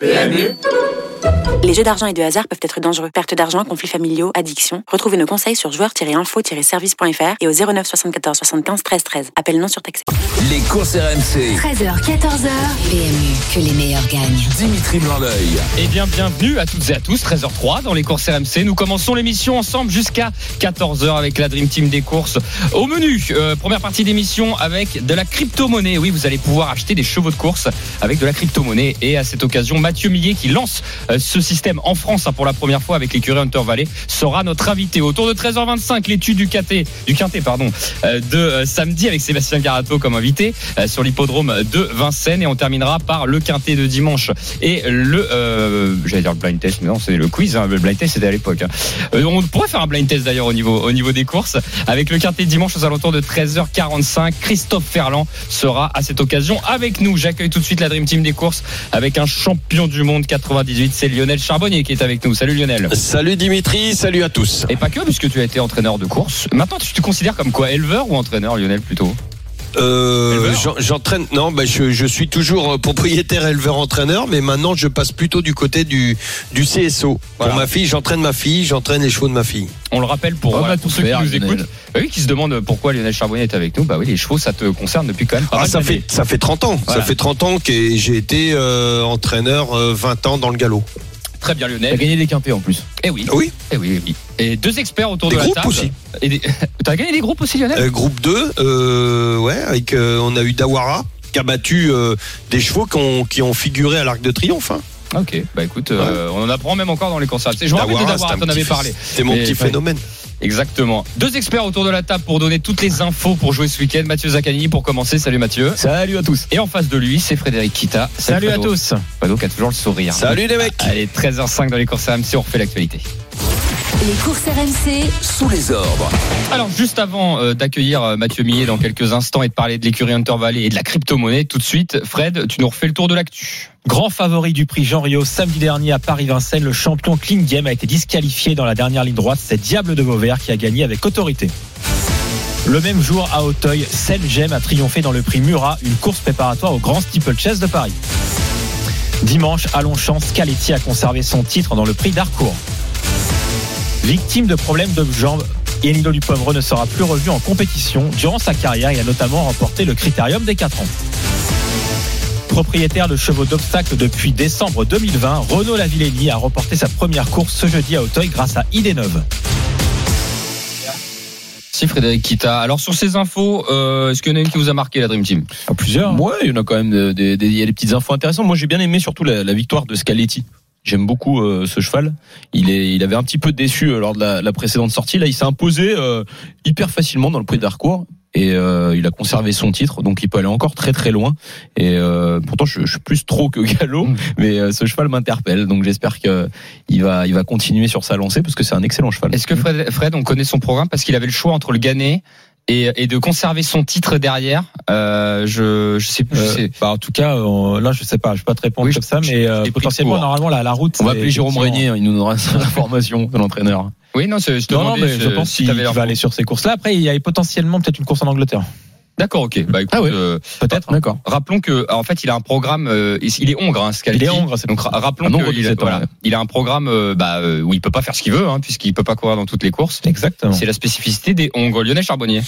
PMU Les jeux d'argent et de hasard peuvent être dangereux. Perte d'argent, conflits familiaux, addiction. Retrouvez nos conseils sur joueurs-info-service.fr et au 09 74 75 13 13. Appel non surtaxé. Les courses RMC. 13h, 14h. PMU, que les meilleurs gagnent. Dimitri blanc Eh bien, bienvenue à toutes et à tous, 13h03 dans les courses RMC. Nous commençons l'émission ensemble jusqu'à 14h avec la Dream Team des courses. Au menu, euh, première partie d'émission avec de la crypto-monnaie. Oui, vous allez pouvoir acheter des chevaux de course avec de la crypto-monnaie. Et à cette occasion, Mathieu Millet qui lance euh, ce système en France hein, pour la première fois avec l'écurie Hunter Valley sera notre invité. Autour de 13h25, l'étude du Quintet, du Quintet pardon, euh, de euh, samedi avec Sébastien Garato comme invité euh, sur l'hippodrome de Vincennes et on terminera par le Quintet de dimanche et le j'allais dire le blind test mais non c'est le quiz hein, le blind test c'était à l'époque hein. On pourrait faire un blind test d'ailleurs au niveau au niveau des courses avec le Quintet de dimanche aux alentours de 13h45 Christophe Ferland sera à cette occasion avec nous j'accueille tout de suite la Dream Team des courses avec un champion du monde 98 c'est Lionel Charbonnier qui est avec nous salut Lionel Salut Dimitri, salut à tous. et pas que, puisque tu as été entraîneur de course. Maintenant, tu te considères comme quoi Éleveur ou entraîneur, Lionel, plutôt? Euh, J'entraîne. Non, bah, je, je suis toujours euh, propriétaire éleveur entraîneur, mais maintenant je passe plutôt du côté du, du CSO. Voilà. Pour ma fille, j'entraîne ma fille, j'entraîne les chevaux de ma fille. On le rappelle pour, Oh, voilà, bah, pour ceux qui nous Lionel. écoutent. Bah oui, qui se demandent pourquoi Lionel Charbonnier est avec nous. Bah oui, les chevaux, ça te concerne depuis quand même pas Ah, mal ça fait ça fait 30 ans. Voilà. Ça fait 30 ans que j'ai été euh, entraîneur euh, 20 ans dans le galop. Très bien, T'as Lionel. gagné des quintés en plus. Eh oui. Oui. Eh oui, oui. Et deux experts autour Des de la groupes table. aussi. Et des... T'as gagné des groupes aussi, Lionel? Euh, groupe 2, euh, ouais, avec euh, on a eu Dawara qui a battu euh, des chevaux qui ont, qui ont figuré à l'Arc de Triomphe. Hein. Ok, bah écoute, euh, on en apprend même encore dans les concerts. Je me rappelle de Dawara, t'en avais parlé. C'était mon petit ouais. phénomène. Exactement. Deux experts autour de la table pour donner toutes les infos pour jouer ce week-end. Mathieu Zaccani pour commencer. Salut Mathieu. Salut à tous. Et en face de lui, c'est Frédéric Kita. Salut à tous. Fredo qui a toujours le sourire. Salut les mecs. Allez, 13h05 dans les courses RMC, on refait l'actualité. Les courses RMC, Sous les ordres. Alors, juste avant euh, d'accueillir euh, Mathieu Millet dans quelques instants et de parler de l'écurie Hunter Valley et de la crypto-monnaie, tout de suite, Fred, tu nous refais le tour de l'actu. Grand favori du prix Jean Rio samedi dernier à Paris-Vincennes, le champion Clean Game a été disqualifié dans la dernière ligne droite. C'est Diable de Vauvert qui a gagné avec autorité. Le même jour à Auteuil, Celle Gem a triomphé dans le prix Murat, une course préparatoire au Grand Steeplechase de Paris. Dimanche, à Longchamp, Scaletti a conservé son titre dans le prix d'Harcourt. Victime de problèmes de jambes, Enilo Dupomereux ne sera plus revu en compétition. Durant sa carrière, il a notamment remporté le Critérium des 4 ans. Propriétaire de chevaux d'obstacle depuis décembre 2020, Renaud Lavillenie a remporté sa première course ce jeudi à Auteuil grâce à Idée Neuve. Si Frédéric Kita. Alors, sur ces infos, euh, est-ce qu'il y en a une qui vous a marqué, la Dream Team? À plusieurs. Ouais, il y en a quand même des, des- des- il y a des petites infos intéressantes. Moi, j'ai bien aimé surtout la, la victoire de Scaletti. J'aime beaucoup euh, ce cheval. Il est, il avait un petit peu déçu euh, lors de la, la précédente sortie. Là, il s'est imposé euh, hyper facilement dans le prix d'Harcourt et euh, il a conservé son titre. Donc, il peut aller encore très très loin. Et euh, pourtant, je, je suis plus trop que galop, Mm. mais euh, ce cheval m'interpelle. Donc, j'espère que il va, il va continuer sur sa lancée parce que c'est un excellent cheval. Est-ce que Fred, Fred, on connaît son programme? Parce qu'il avait le choix entre le gagner et, et de conserver son titre derrière euh, je, je sais plus. je Euh, sais. bah, en tout cas, euh, là, je sais pas, je peux pas te répondre Oui, comme je- ça, je- mais euh, potentiellement, normalement, la, la route. On va appeler Jérôme Régnier, il nous donnera l'information de l'entraîneur. Oui, non, c'est- je te Non, non, demandais mais je si- pense si qu'il l'info. va aller sur ces courses-là. Après, il y a potentiellement peut-être une course en Angleterre. D'accord, ok. Bah, écoute, Ah ouais. euh, Peut-être. D'accord. rappelons que, en fait, il a un programme. euh, il est hongre, hein, Scaletti. Il est hongre, c'est Donc ra- rappelons qu'il a, 17 ans, voilà, ouais. il a un programme euh, bah, euh, où il peut pas faire ce qu'il veut, hein, puisqu'il peut pas courir dans toutes les courses. Exactement. C'est la spécificité des Hongres. Lionel Charbonnier.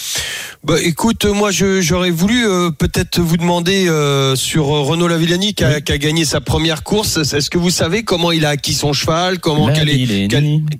Bah écoute, moi j'aurais voulu euh, peut-être vous demander euh, sur Renaud Lavillani qui a, qui a gagné sa première course. Est-ce que vous savez comment il a acquis son cheval Comment Là, quelle est,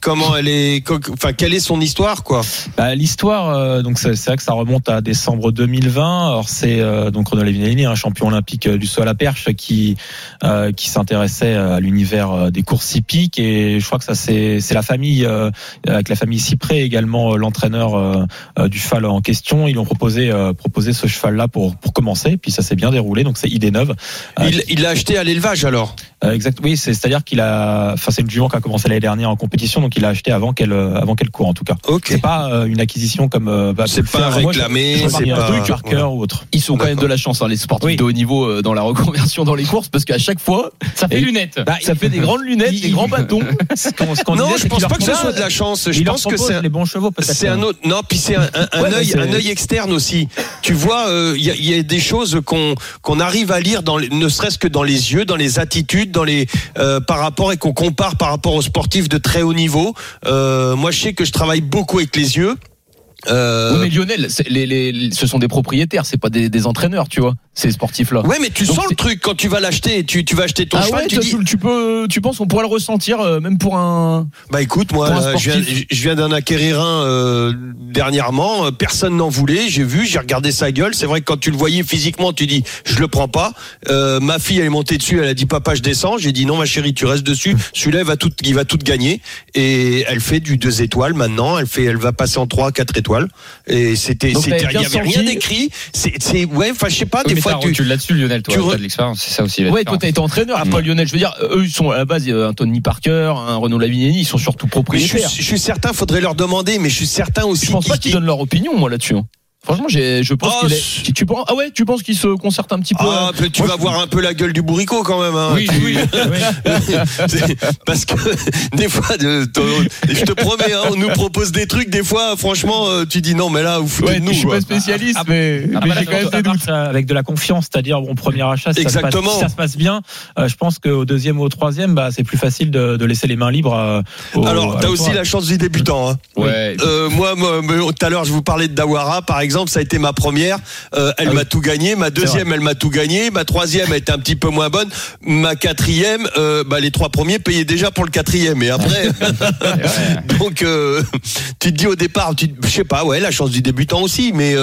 comment elle est Enfin quelle est son histoire quoi? Bah, L'histoire, euh, donc c'est vrai que ça remonte à décembre 2020. Alors c'est euh, donc Renaud Lavinelli, un champion olympique euh, du saut à la perche, qui euh, qui s'intéressait à l'univers euh, des courses hippiques et je crois que ça c'est c'est la famille euh, avec la famille Cyprès également euh, l'entraîneur euh, euh, du cheval en question. Ils ont proposé euh, proposé ce cheval là pour pour commencer. Puis ça s'est bien déroulé. Donc c'est idée neuve. Euh, Il il l'a acheté à l'élevage alors? Euh, exact. Oui, c'est c'est à dire qu'il a. Enfin, c'est le jument qui a commencé l'année dernière en compétition, donc il a acheté avant qu'elle euh, avant qu'elle court en tout cas. Ok. C'est pas euh, une acquisition comme. euh, bah, C'est pas réclamé, c'est un pas- Parker ou autre. Ils sont quand même de la chance, hein, les sportifs Oui. de haut niveau euh, dans la reconversion dans les courses, parce qu'à chaque fois, Ça fait Et- lunettes. Bah, ça fait des grandes lunettes, il- des grands bâtons. Non, disait, je pense pas que ce soit de la chance. Je pense que c'est un- les bons chevaux. C'est un autre. Non, puis c'est un, Ouais, œil, un œil externe aussi. Tu vois, euh, il y, a, il y a des choses qu'on qu'on arrive à lire dans, les- ne serait-ce que dans les yeux, dans les attitudes, dans les euh, par rapport et qu'on compare par rapport aux sportifs de très haut niveau. Euh, moi, je sais que je travaille beaucoup avec les yeux. Euh, mais Lionel, ce sont des propriétaires, c'est pas des entraîneurs, tu vois, ces sportifs-là. Ouais, mais tu Donc sens le truc quand tu vas l'acheter. Tu, tu vas acheter ton Ah cheval, ouais, tu dis. tu, peux, tu penses qu'on pourrait le ressentir euh, même pour un. Bah écoute, moi, je viens, viens d'en acquérir un euh, dernièrement. Euh, Personne n'en voulait. J'ai vu, j'ai regardé sa gueule. C'est vrai que quand tu le voyais physiquement, tu dis, je le prends pas. Euh, ma fille, elle est montée dessus. Elle a dit, papa, je descends. J'ai dit, non, ma chérie, tu restes dessus. Celui-là, il va tout, il va tout gagner. Et elle fait du deux étoiles maintenant. Elle fait, elle va passer en trois, quatre étoiles. Et c'était, il y avait rien d'écrit. C'est, ouais, enfin, je sais pas. Des mais fois, tu, recul là-dessus, Lionel, toi, tu t'as re- de l'expérience, c'est ça aussi. Ouais, toi, t'as été entraîneur, Ouais. Paul Lionel. Je veux dire, eux, ils sont à la base, euh, un Tony Parker, un Renaud Lavignani, ils sont surtout mais je suis, propriétaires. je suis certain, faudrait leur demander, mais je suis certain aussi. Je pense pas qu'ils- qu'ils donnent leur opinion, moi, là-dessus. Franchement, j'ai, je pense Oh, qu'il est. c'est- Tu, tu penses, ah ouais, tu penses qu'ils se concertent un petit peu Ah, euh, tu vas je- voir un peu la gueule du bourricot quand même. Hein. Oui, Tu- oui. Parce que des fois, de- je te promets, hein, on nous propose des trucs. Des fois, franchement, euh, tu dis non, mais là, vous foutez Ouais, de nous. je suis pas spécialiste, Ah, mais, Ah, mais j'ai quand même ça des doutes. marche avec de la confiance, c'est-à-dire bon premier achat, si ça, se passe, Exactement. si ça se passe bien, euh, je pense qu'au deuxième ou au troisième, bah, c'est plus facile de, de laisser les mains libres. euh, au- Alors, t'as aussi la chance du débutant. Hein. Ouais. Euh, moi, tout à l'heure, je vous parlais de Dawara, par exemple, ça a été ma première. Euh, elle Ah oui. m'a tout gagné. Ma deuxième, elle m'a tout gagné. Ma troisième, elle était un petit peu moins bonne. Ma quatrième, euh, bah, les trois premiers payaient déjà pour le quatrième. Et après, donc, euh, tu te dis au départ, tu, je sais pas, ouais, la chance du débutant aussi. Mais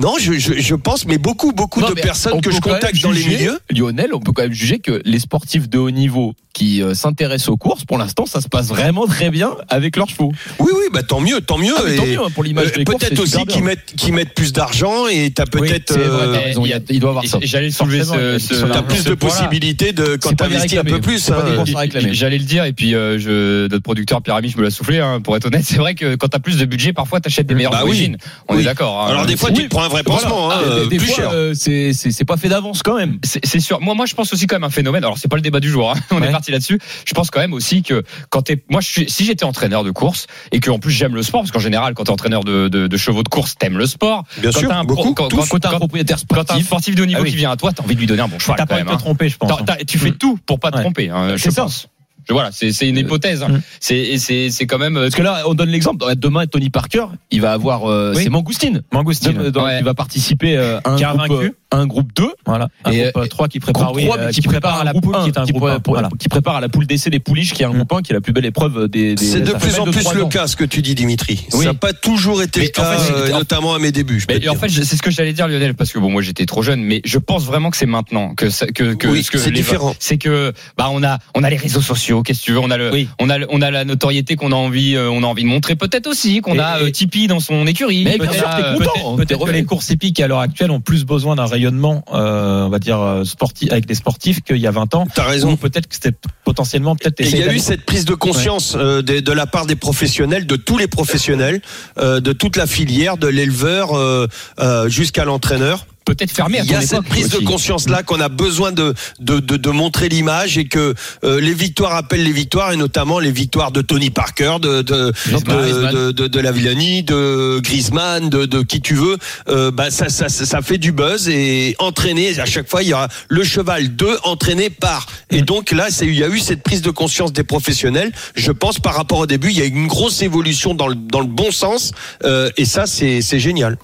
non, je, je, je pense, mais beaucoup, beaucoup Non, de personnes on que je contacte dans les milieux. Lionel, on peut quand même juger que les sportifs de haut niveau qui euh, s'intéressent aux courses, pour l'instant, ça se passe vraiment très bien avec leurs chevaux. Oui, oui, bah tant mieux, tant mieux. Ah, mais tant Et, mieux, hein, pour l'image euh, peut-être aussi qu'ils mettent, qu'ils mettent plus d'argent et t'as peut-être. vrai, euh, il doit avoir ça. J'allais soulever ce, ce- T'as plus ce de possibilités de quand t'investis un peu plus. Hein. J'allais le dire et puis euh, je, notre producteur Pierre Ami, je me l'a soufflé. Hein, pour être honnête, c'est vrai que quand t'as plus de budget, parfois t'achètes des meilleures Bah oui. origines. On Oui. est d'accord. hein. Alors des fois, tu Oui. te prends un vrai pansement, Ah, euh, plus fois, cher. c'est c'est- c'est pas fait d'avance quand même. C'est sûr. Moi, moi, je pense aussi quand même un phénomène. Alors, c'est pas le débat du jour. On est parti là-dessus. Je pense quand même aussi que quand t'es, moi, je suis, si j'étais entraîneur de course et que en plus j'aime le sport, parce qu'en général, quand t'es entraîneur de, de, de chevaux de course, t'aimes le sport. Bien quand sûr, t'as un beaucoup, quand, quand- Quand t'as un quand- propriétaire quand t'as un sportif, sportif de haut niveau Ah oui. qui vient à toi, t'as envie de lui donner un bon cheval T'as quand pas envie de te hein. tromper, je pense. T'as- t'as- tu fais Mm. tout pour pas te Ouais. tromper. hein, je C'est ça. pense. Je- Voilà, c'est c'est une hypothèse. hein. Mm. C'est c'est c'est quand même. euh, parce que là, on donne l'exemple. Demain, Tony Parker, il va avoir, euh, Oui. c'est Mangoustine. Mangoustine, Ouais. Il va participer euh, à un Qui a vaincu. Euh, un groupe 2. voilà. Un Et, groupe euh, 3 qui prépare, oui, 3, euh, qui, prépare, à la poule, 1, qui est un qui, groupe pré- 1. pour- Voilà. qui prépare à la poule d'essai des pouliches, qui est un Mm. groupe 1, qui est la plus belle épreuve des. des C'est de plus en plus le ans. cas, ce que tu dis, Dimitri. Oui. Ça n'a pas toujours été Mais le cas, en fait, euh, c'est- notamment à mes débuts. Mais en fait, c'est ce que j'allais dire, Lionel, parce que bon, moi j'étais trop jeune, mais je pense vraiment que c'est maintenant que ça- que, que Oui, ce que c'est différent. C'est que bah on a on a les réseaux sociaux, qu'est-ce que tu veux, on a le Oui. on a le- on a la notoriété qu'on a envie euh, on a envie de montrer peut-être aussi qu'on a euh, Tipeee dans son écurie. Mais peut-être, bien sûr, t'es euh, content. Peut-être les courses hippiques à l'heure actuelle ont plus besoin d'un rayonnement, euh, on va dire euh, sportif, avec des sportifs qu'il y a 20 ans. T'as raison. Peut-être que c'était potentiellement peut-être. Il y a eu cette prise de conscience euh, de, de la part des professionnels, de tous les professionnels, euh, de toute la filière, de l'éleveur euh, euh, jusqu'à l'entraîneur. Peut-être fermé à Il y a cette prise de conscience là qu'on a besoin de de, de, de montrer l'image et que euh, les victoires appellent les victoires et notamment les victoires de Tony Parker, de de de, de, de, de la Villani, de Griezmann, de, de qui tu veux. Euh, bah ça, ça ça fait du buzz et entraîné à chaque fois il y aura le cheval de entraîné par et donc là c'est il y a eu cette prise de conscience des professionnels. Je pense par rapport au début il y a une grosse évolution dans le dans le bon sens euh, et ça c'est c'est génial.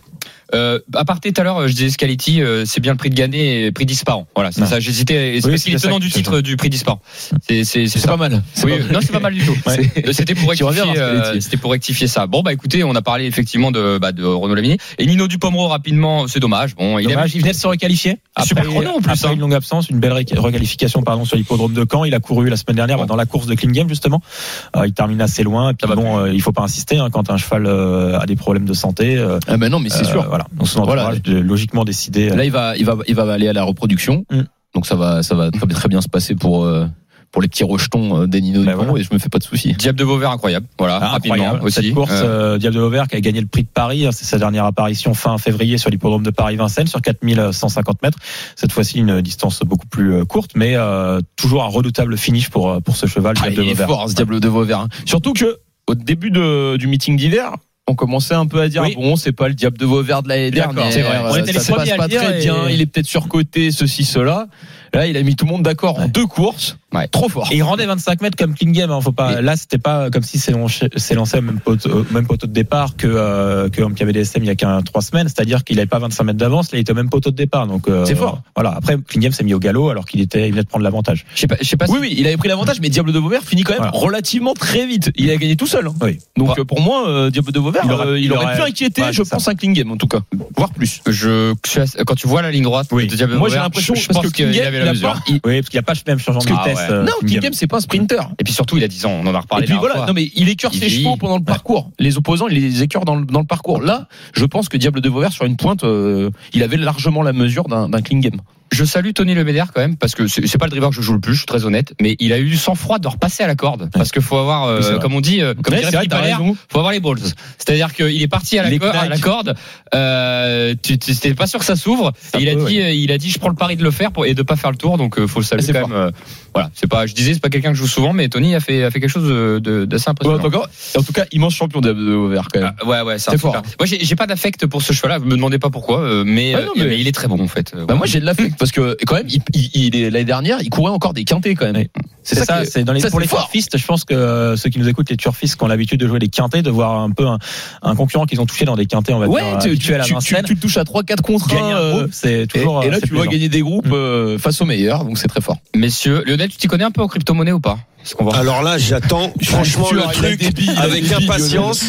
Euh, à parté tout à l'heure, je disais Scaliti, euh, c'est bien le prix de gagner et prix disparant. Voilà, c'est ça. J'hésitais. C'est Oui, parce qu'il est tenant du titre du prix disparant. C'est c'est c'est C'est ça. pas mal. C'est Oui, pas mal. non, c'est pas mal du tout. Ouais. Euh, C'était pour rectifier. euh. C'était pour rectifier ça. Bon, bah écoutez, on a parlé effectivement de bah, de Renaud Lamini et Nino Dupomero rapidement. C'est dommage. Bon, il est Dommage, il venait de se requalifier. Super chrono, en plus, Après hein. une longue absence, une belle requalification pardon sur l'hippodrome de Caen. Il a couru la semaine dernière Bon. dans la course de Clean Game justement. Euh, il termine assez loin. Et puis bon, euh, il faut pas insister hein, quand un cheval euh, a des problèmes de santé. euh, Ah ben non, mais c'est euh, sûr. Voilà. Donc son Voilà. entourage de- logiquement décidé. euh, Là, il va, il va, il va aller à la reproduction. Mm. Donc ça va, ça va très, très bien se passer pour. euh, pour les petits rejetons euh, des Nino Bah Dupont, voilà. et je me fais pas de soucis. Diable de Vauvert, incroyable. Voilà, Ah, rapidement incroyable. aussi. Cette course, Euh, euh, Diable de Vauvert qui a gagné le prix de Paris, hein, c'est sa dernière apparition fin février sur l'hippodrome de Paris-Vincennes sur 4150 mètres. Cette fois-ci une distance beaucoup plus courte, mais euh, toujours un redoutable finish pour pour ce cheval Ah, Diable de il est Vauvert. fort, ce Diable de Vauvert. hein. Surtout que au début de, du meeting d'hiver, on commençait un peu à dire Oui. bon, c'est pas le Diable de Vauvert de l'année dernière. c'est vrai. On était ça les premiers passe à pas dire très et- bien. Il est peut-être surcoté, ceci, cela. Là, il a mis tout le monde d'accord en deux courses. Ouais. Trop fort. Et il rendait 25 mètres comme King Game. Hein, faut pas. Là, c'était pas comme si c'est lancé, au même poteau, au même poteau de départ que euh, que Homme DSM il y a qu'un trois semaines. C'est-à-dire qu'il avait pas 25 mètres d'avance. Là, il était au même poteau de départ. Donc euh, C'est fort. Voilà. Après, King Game s'est mis au galop alors qu'il était, il venait de prendre l'avantage. je sais pas, je sais pas si- Oui, oui, il avait pris l'avantage, mais Diable de Vauvert finit quand même Voilà. relativement très vite. Il a gagné tout seul. hein. Oui. Donc Ouais. euh, pour moi, euh, Diable de Vauvert, Il aurait- euh, il il aurait, aurait- pu inquiéter, Ouais, je ça. pense, un clean game en tout cas, voire plus. je, quand tu vois la ligne droite Oui. de Diable de Moi, j'ai Vauvert, l'impression je, pense que King qu'il Game, avait il la a mesure. Oui, parce qu'il n'y a pas le même changement de Ah vitesse. ouais. euh, Non, King King Game. Game, c'est pas un sprinter. Et puis surtout, il a 10 ans, on en a reparlé Et puis voilà, fois. non mais il écœure Il ses chevaux pendant le parcours. Les opposants, il les écœure dans le, dans le parcours. Là, je pense que Diable de Vauvert sur une pointe, euh, il avait largement la mesure d'un d'un clean game. Je salue Tony Lebeder quand même parce que c'est pas le driver que je joue le plus, je suis très honnête, mais il a eu du sang-froid de repasser à la corde parce qu'il faut avoir, euh, Oui, comme on dit, euh, comme dirait vrai, faut avoir les balls. C'est-à-dire qu'il est parti à la, corde, à la knack. corde, euh, tu t'étais pas sûr que ça s'ouvre. Il a peut, dit, euh, il a dit, je prends le pari de le faire pour, et de pas faire le tour, donc euh, faut le saluer C'est quand fort. même. euh, voilà, c'est pas, je disais, c'est pas quelqu'un que je joue souvent, mais Tony a fait, a fait quelque chose de- de- d'assez impressionnant. en tout cas, immense champion de Vauvert quand même. Ah, ouais, ouais, c'est fort. Moi, j'ai pas d'affect pour ce cheval-là. Vous me demandez pas pourquoi, euh, mais, non, mais- mais il est très bon en fait. Bah moi j'ai de l'affect parce que quand même il, il, il est l'année dernière il courait encore des quintés quand même. Oui. C'est ça, c'est dans les, ça, pour les fort. turfistes, je pense que euh, ceux qui nous écoutent, les turfistes qui ont l'habitude de jouer des quintés, de voir un peu un, un concurrent qu'ils ont touché dans des quintés, on va Ouais, dire, tu, tu, à tu, tu, tu le touches à 3-4 contre gagner 1 un euh, groupe, c'est et, toujours. et là euh, c'est tu vois plaisant. gagner des groupes euh, face aux meilleurs donc c'est très fort. Messieurs, Lionel, tu t'y connais un peu aux crypto-monnaies ou pas? Va Alors là, j'attends franchement le truc avec impatience.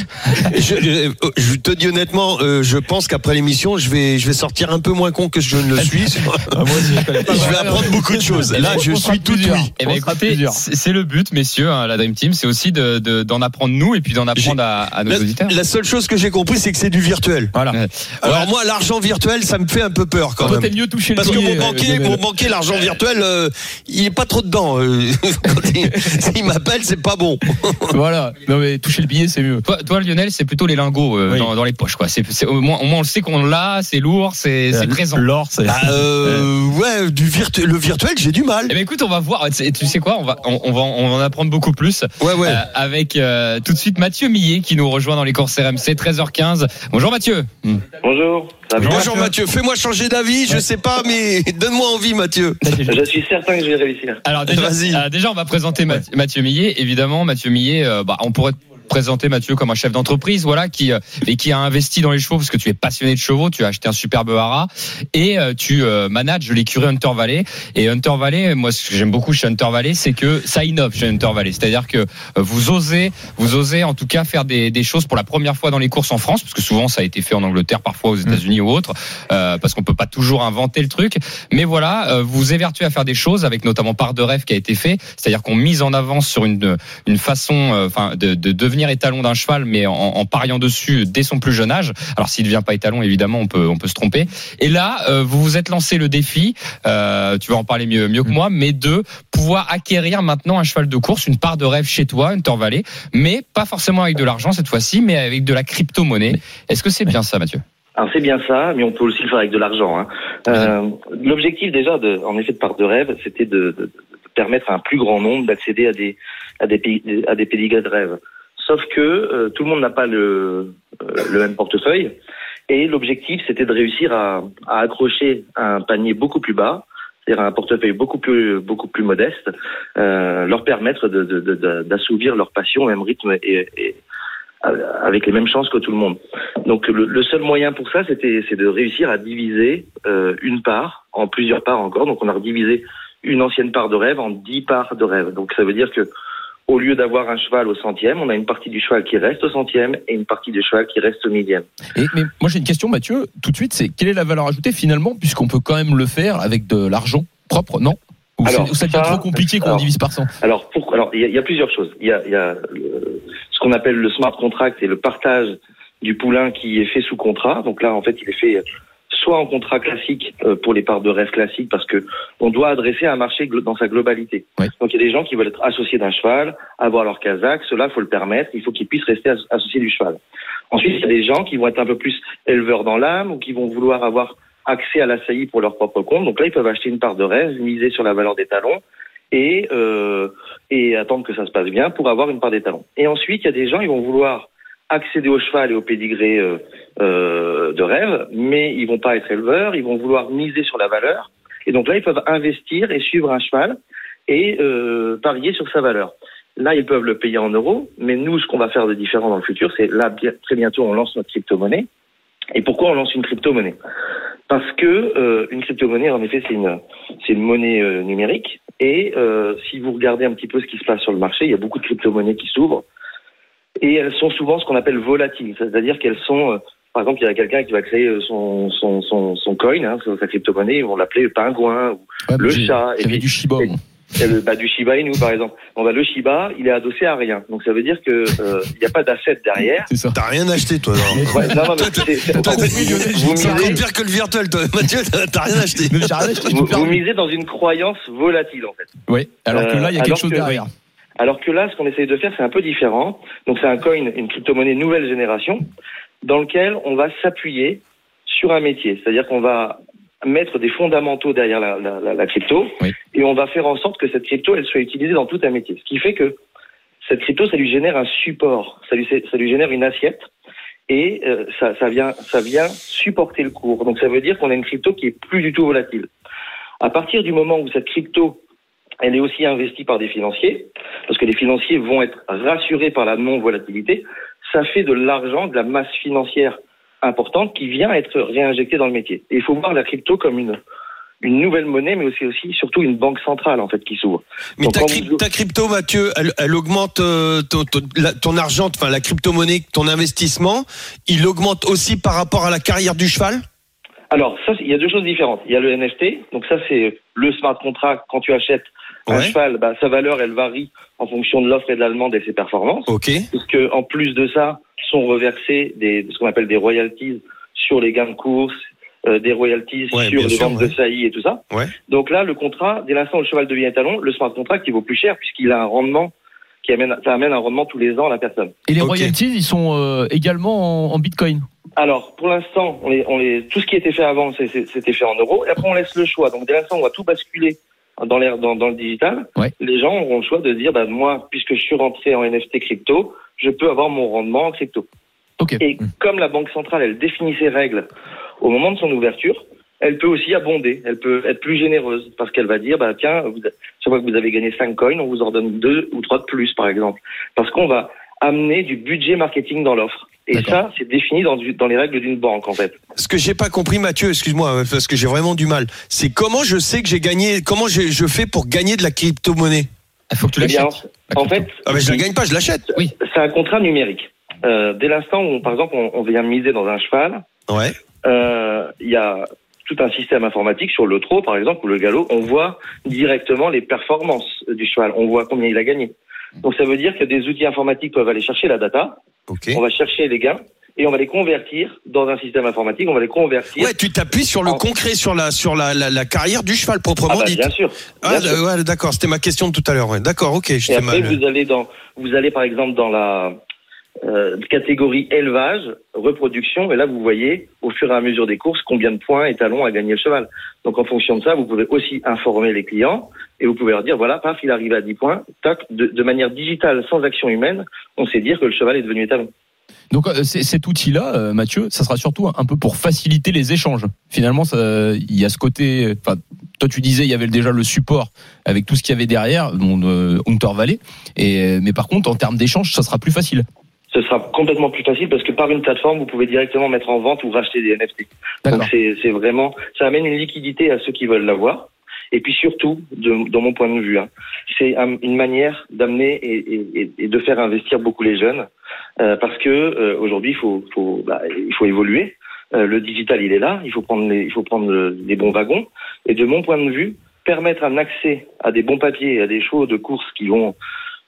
je, euh, je te dis honnêtement, euh, je pense qu'après l'émission, je vais, je vais sortir un peu moins con que je ne le suis. Ah, moi aussi, je connais pas. je vais apprendre beaucoup de choses. Là, je suis tout oui. Eh ben, écoutez, c'est le but, messieurs, hein, la Dream Team, c'est aussi de- de- d'en apprendre nous et puis d'en apprendre à, à nos La, auditeurs. la seule chose que j'ai compris, c'est que c'est du virtuel. Voilà. Ouais. Alors moi, l'argent virtuel, ça me fait un peu peur quand Toi même. mieux toucher le Parce que billet, mon euh, banquier, Lionel. mon banquier, l'argent virtuel, euh, il est pas trop dedans. s'il m'appelle, c'est pas bon. Voilà. Non mais toucher le billet c'est mieux. Toi, toi, Lionel, c'est plutôt les lingots euh, Oui. dans, dans les poches, quoi. C'est au, moins, au moins, on le sait qu'on l'a, c'est lourd, c'est Euh, présent. L'or, c'est. Bah, euh, ouais, du virtu- le virtuel, j'ai du mal. Eh ben écoute, on va voir. Tu tu sais quoi On va, on, on va, on va en apprendre beaucoup plus Ouais, ouais. euh, avec euh, tout de suite Mathieu Millet qui nous rejoint dans les courses RMC 13h15. Bonjour Mathieu. Bonjour. Bonjour Mathieu, fais-moi changer d'avis, je sais pas, mais donne-moi envie Mathieu. Je suis certain que je vais réussir. Alors déjà, Vas-y. euh, déjà on va présenter Mathieu Millet. Évidemment, Mathieu Millet, euh, bah, on pourrait présenter Mathieu comme un chef d'entreprise, voilà, qui euh, et qui a investi dans les chevaux parce que tu es passionné de chevaux, tu as acheté un superbe haras et euh, tu euh, manages l'écurie Hunter Valley. Et Hunter Valley, moi ce que j'aime beaucoup chez Hunter Valley, c'est que ça innove chez Hunter Valley, c'est-à-dire que euh, vous osez, vous osez en tout cas faire des, des choses pour la première fois dans les courses en France, parce que souvent ça a été fait en Angleterre, parfois aux États-Unis ou autres, euh, parce qu'on peut pas toujours inventer le truc. Mais voilà, euh, vous évertuez à faire des choses avec notamment part de rêve qui a été fait, c'est-à-dire qu'on mise en avant sur une une façon, euh, enfin, de, de devenir étalon d'un cheval, mais en, en pariant dessus dès son plus jeune âge. Alors s'il ne devient pas étalon, évidemment, on peut on peut se tromper. Et là, euh, vous vous êtes lancé le défi. euh, tu vas en parler mieux mieux que moi, mais de pouvoir acquérir maintenant un cheval de course, une part de rêve chez toi, Hunter Valley, mais pas forcément avec de l'argent cette fois-ci, mais avec de la crypto-monnaie. Est-ce que c'est bien ça, Mathieu? Alors c'est bien ça, mais on peut aussi le faire avec de l'argent. Hein. Euh, L'objectif déjà, de, en effet, de part de rêve, c'était de, de- de permettre à un plus grand nombre d'accéder à des à des à des pédigrés de rêve. Sauf que euh, tout le monde n'a pas le euh, le même portefeuille, et l'objectif c'était de réussir à, accrocher un panier beaucoup plus bas, c'est-à-dire un portefeuille beaucoup plus modeste, euh, leur permettre d'assouvir leur passion au même rythme et, avec les mêmes chances que tout le monde. Donc le, seul moyen pour ça, c'était de réussir à diviser une part en plusieurs parts encore. Donc on a redivisé une ancienne part de rêve en dix parts de rêve. Donc ça veut dire que au lieu d'avoir un cheval au centième, on a une partie du cheval qui reste au centième et une partie du cheval qui reste au millième. Et, mais moi j'ai une question Mathieu, tout de suite, c'est quelle est la valeur ajoutée finalement puisqu'on peut quand même le faire avec de l'argent propre, non? Ou, Alors, ça devient trop compliqué qu'on alors, divise par 100 Alors, pour, alors il y, a- il y a plusieurs choses. Il y a, il y a le- ce qu'on appelle le smart contract et le partage du poulain qui est fait sous contrat. Donc là, en fait, il est fait soit en contrat classique euh, pour les parts de rêve classiques, parce que on doit adresser un marché dans sa globalité. Oui. Donc il y a des gens qui veulent être associés d'un cheval, avoir leur casaque, cela faut le permettre, il faut qu'ils puissent rester as- associés du cheval. Ensuite, il y a des gens qui vont être un peu plus éleveurs dans l'âme ou qui vont vouloir avoir accès à la saillie pour leur propre compte. Donc là, ils peuvent acheter une part de rêve, miser sur la valeur des talons et, euh, et attendre que ça se passe bien pour avoir une part des talons. Et ensuite, il y a des gens, ils vont vouloir accéder au cheval et au pédigré euh, euh, de rêve, mais ils vont pas être éleveurs, ils vont vouloir miser sur la valeur. Et donc là, ils peuvent investir et suivre un cheval et euh, parier sur sa valeur. Là, ils peuvent le payer en euros, mais nous, ce qu'on va faire de différent dans le futur, c'est là, très bientôt, on lance notre crypto-monnaie. Et pourquoi on lance une crypto-monnaie? Parce que euh, une crypto-monnaie, en effet, c'est une, c'est une monnaie euh, numérique. Et euh, si vous regardez un petit peu ce qui se passe sur le marché, il y a beaucoup de crypto-monnaies qui s'ouvrent. Et elles sont souvent ce qu'on appelle volatiles, c'est-à-dire qu'elles sont, euh, par exemple, il y a quelqu'un qui va créer euh, son, son, son, son coin, hein, sa crypto-monnaie, ils vont l'appeler le pingouin ou Ouais, le chat. Et puis- du Shiba. et- le, bah, du Shiba Inu, par exemple. Bon, bah, le Shiba, il est adossé à rien. Donc ça veut dire que euh, il n'y a pas d'asset derrière. C'est ça. T'as rien acheté, toi. alors. Ouais, non, non, mais c'est- encore pire que le virtuel, toi. Mathieu, t'as rien acheté. Vous, vous misez dans une croyance volatile, en fait. Ouais. Alors que là, il y a quelque chose que- derrière. Alors que là, ce qu'on essaye de faire, c'est un peu différent. Donc c'est un coin, une crypto-monnaie nouvelle génération, dans lequel on va s'appuyer sur un métier. C'est-à-dire qu'on va mettre des fondamentaux derrière la, la, la- la crypto Oui. et on va faire en sorte que cette crypto, elle soit utilisée dans tout un métier. Ce qui fait que cette crypto, ça lui génère un support, ça lui, ça lui génère une assiette et euh, ça, ça, vient, ça vient supporter le cours. Donc ça veut dire qu'on a une crypto qui est plus du tout volatile. À partir du moment où cette crypto, elle est aussi investie par des financiers, parce que les financiers vont être rassurés par la non-volatilité, ça fait de l'argent, de la masse financière importante qui vient être réinjectée dans le métier. Et il faut voir la crypto comme une, une nouvelle monnaie, mais aussi, aussi surtout une banque centrale en fait qui s'ouvre. Mais ta, vous- crypto, Mathieu, elle, elle augmente euh, ton, ton- la- ton argent, enfin la crypto-monnaie, ton investissement, il augmente aussi par rapport à la carrière du cheval? Alors, ça, il y a deux choses différentes. Il y a le NFT, donc ça, c'est le smart contract. Quand tu achètes un Ouais. cheval, bah, sa valeur, elle varie en fonction de l'offre et de la demande et ses performances. Ok. Puisque, en plus de ça, sont reversés des, ce qu'on appelle des royalties sur les gains de course, euh, des royalties Ouais, sur les sûr, ventes ouais. de saillies et tout ça. Ouais. Donc là, le contrat, dès l'instant où le cheval devient étalon, le smart contract, il vaut plus cher puisqu'il a un rendement qui amène, ça amène un rendement tous les ans à la personne. Et les royalties, ils sont euh, également en, en Bitcoin? Alors, pour l'instant, on les, on les, tout ce qui était fait avant, c'était fait en euros. Et après, on laisse le choix. Donc, dès l'instant, on va tout basculer dans, l'air, dans, dans le digital. Ouais. Les gens auront le choix de dire, bah, moi, puisque je suis rentré en NFT crypto, je peux avoir mon rendement en crypto. Ok. Et comme la Banque centrale, elle définit ses règles au moment de son ouverture, elle peut aussi abonder, elle peut être plus généreuse, parce qu'elle va dire, bah, tiens, vous, chaque fois que vous avez gagné 5 coins, on vous en donne deux ou trois de plus, par exemple. Parce qu'on va amener du budget marketing dans l'offre. Et ça, c'est défini dans, les règles d'une banque, en fait. Ce que j'ai pas compris, Mathieu, excuse-moi, euh, parce que j'ai vraiment du mal, c'est comment je sais que j'ai gagné, comment je, je fais pour gagner de la crypto-monnaie? Il faut que tu Eh l'achètes. en fait, Ah ben je la gagne pas, je l'achète. c'est un contrat numérique. Euh, dès l'instant où, par exemple, on, on vient miser dans un cheval, Ouais. euh, il y a tout un système informatique sur le trot, par exemple, ou le galop. On voit directement les performances du cheval. On voit combien il a gagné. Donc ça veut dire que des outils informatiques peuvent aller chercher la data. Ok. On va chercher les gains et on va les convertir dans un système informatique. On va les convertir. Ouais, tu t'appuies sur le En- concret, sur la sur la, la, la carrière du cheval ah proprement bah, dite. bien sûr. Ah bien sûr. ouais, d'accord, c'était ma question de tout à l'heure. Ouais. D'accord, ok, je Et après, mal. vous allez dans, vous allez par exemple dans la euh, catégorie élevage, reproduction, et là vous voyez au fur et à mesure des courses combien de points et talons a gagné le cheval. Donc en fonction de ça, vous pouvez aussi informer les clients et vous pouvez leur dire voilà, paf, il arrive à 10 points, tac, de, manière digitale, sans action humaine, on sait dire que le cheval est devenu étalon. Donc euh, cet outil-là, euh, Mathieu, ça sera surtout un peu pour faciliter les échanges. Finalement, il y a ce côté. Toi, tu disais, il y avait déjà le support avec tout ce qu'il y avait derrière, mon euh, Hunter Valley. Mais par contre, en termes d'échange, ça sera plus facile. Ce sera complètement plus facile parce que par une plateforme, vous pouvez directement mettre en vente ou racheter des NFT. Donc c'est c'est vraiment, ça amène une liquidité à ceux qui veulent l'avoir. Et puis surtout, de, dans mon point de vue, hein, c'est un- une manière d'amener et, et- et- de faire investir beaucoup les jeunes, euh, parce que euh, aujourd'hui, il faut, faut, bah, il faut évoluer. Euh, le digital, il est là. Il faut prendre les, il faut prendre le- les bons wagons. Et de mon point de vue, permettre un accès à des bons papiers, à des chevaux de course qui vont,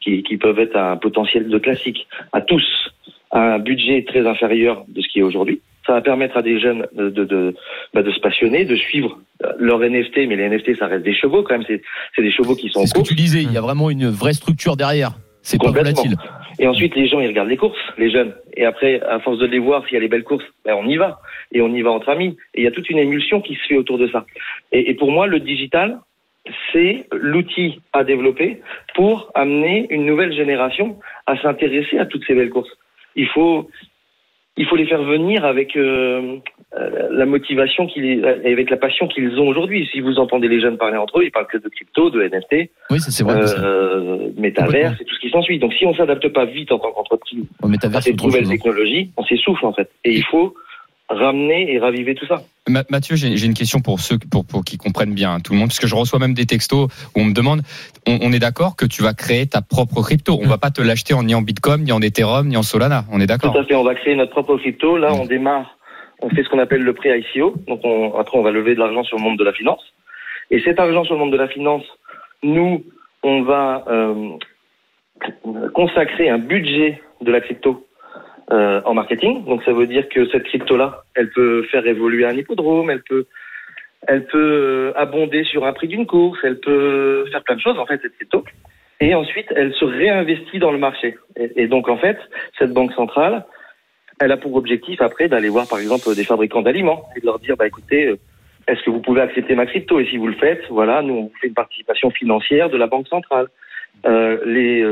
qui, qui peuvent être à un potentiel de classique, à tous, à un budget très inférieur de ce qui est aujourd'hui. Ça, va permettre à des jeunes de, de, de, bah, de se passionner, de suivre leur NFT, mais les NFT, ça reste des chevaux quand même. C'est c'est des chevaux qui sont C'est ce que tu disais, il y a vraiment une vraie structure derrière. C'est pas volatile. Et ensuite, les gens, ils regardent les courses, les jeunes. Et après, à force de les voir, s'il y a les belles courses, ben, on y va. Et on y va entre amis. Et il y a toute une émulsion qui se fait autour de ça. Et, et pour moi, le digital, c'est l'outil à développer pour amener une nouvelle génération à s'intéresser à toutes ces belles courses. Il faut, il faut les faire venir avec euh, euh, la motivation qu'ils, et avec la passion qu'ils ont aujourd'hui. Si vous entendez les jeunes parler entre eux, ils parlent que de crypto, de NFT, Oui, c'est vrai. euh, métavers et tout ce qui s'ensuit. Donc si on s'adapte pas vite en tant qu'entreprise à c'est hein. technologies, on s'essouffle en fait. Et il faut ramener et raviver tout ça. Ma- Mathieu, j'ai une question pour ceux pour, pour qu'ils comprennent bien hein, tout le monde, puisque je reçois même des textos où on me demande, on, on est d'accord que tu vas créer ta propre crypto. On va pas te l'acheter en ni en Bitcoin, ni en Ethereum, ni en Solana. On est d'accord? Tout à fait. On va créer notre propre crypto. Là, on démarre. On fait ce qu'on appelle le pré-ICO. Donc on, après, on va lever de l'argent sur le monde de la finance. Et cet argent sur le monde de la finance, nous, on va euh, consacrer un budget de la crypto euh, en marketing. Donc ça veut dire que cette crypto-là, elle peut faire évoluer un hippodrome, elle peut, elle peut euh, abonder sur un prix d'une course, elle peut faire plein de choses en fait cette crypto. Et ensuite, elle se réinvestit dans le marché. Et, donc en fait, cette banque centrale, elle a pour objectif après d'aller voir par exemple des fabricants d'aliments et de leur dire bah écoutez, euh, est-ce que vous pouvez accepter ma crypto? Et si vous le faites, voilà, nous on vous fait une participation financière de la banque centrale. Les,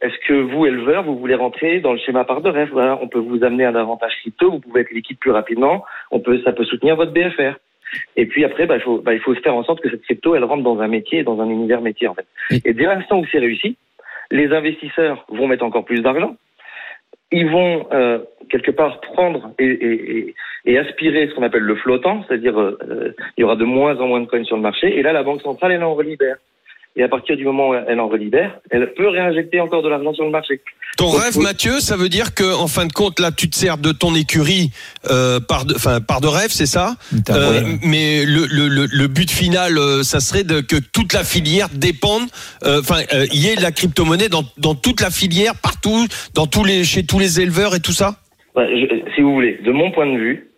est-ce que vous, éleveurs, vous voulez rentrer dans le schéma part de rêve? Voilà, on peut vous amener un avantage crypto, vous pouvez être liquide plus rapidement, on peut, ça peut soutenir votre BFR. Et puis après, bah, il faut, bah, il faut faire en sorte que cette crypto, elle rentre dans un métier, dans un univers métier en fait. Et dès l'instant où c'est réussi, les investisseurs vont mettre encore plus d'argent. Ils vont euh, quelque part prendre et, et, et, et aspirer ce qu'on appelle le flottant, c'est-à-dire euh, euh, il y aura de moins en moins de coins sur le marché. Et là, la banque centrale, elle en relibère. Et à partir du moment où elle en relibère, elle peut réinjecter encore de l'argent sur le marché. Ton Donc, rêve, oui. Mathieu, ça veut dire que, en fin de compte, là, tu te sers de ton écurie euh, par, de, enfin, par de rêve, c'est ça? Euh, Mais le, le, le, le but final, euh, ça serait de, que toute la filière dépende, euh, enfin, euh, il y ait de la crypto-monnaie dans, dans toute la filière, partout, dans tous les, chez tous les éleveurs et tout ça? Ouais, je- si vous voulez, de mon point de vue,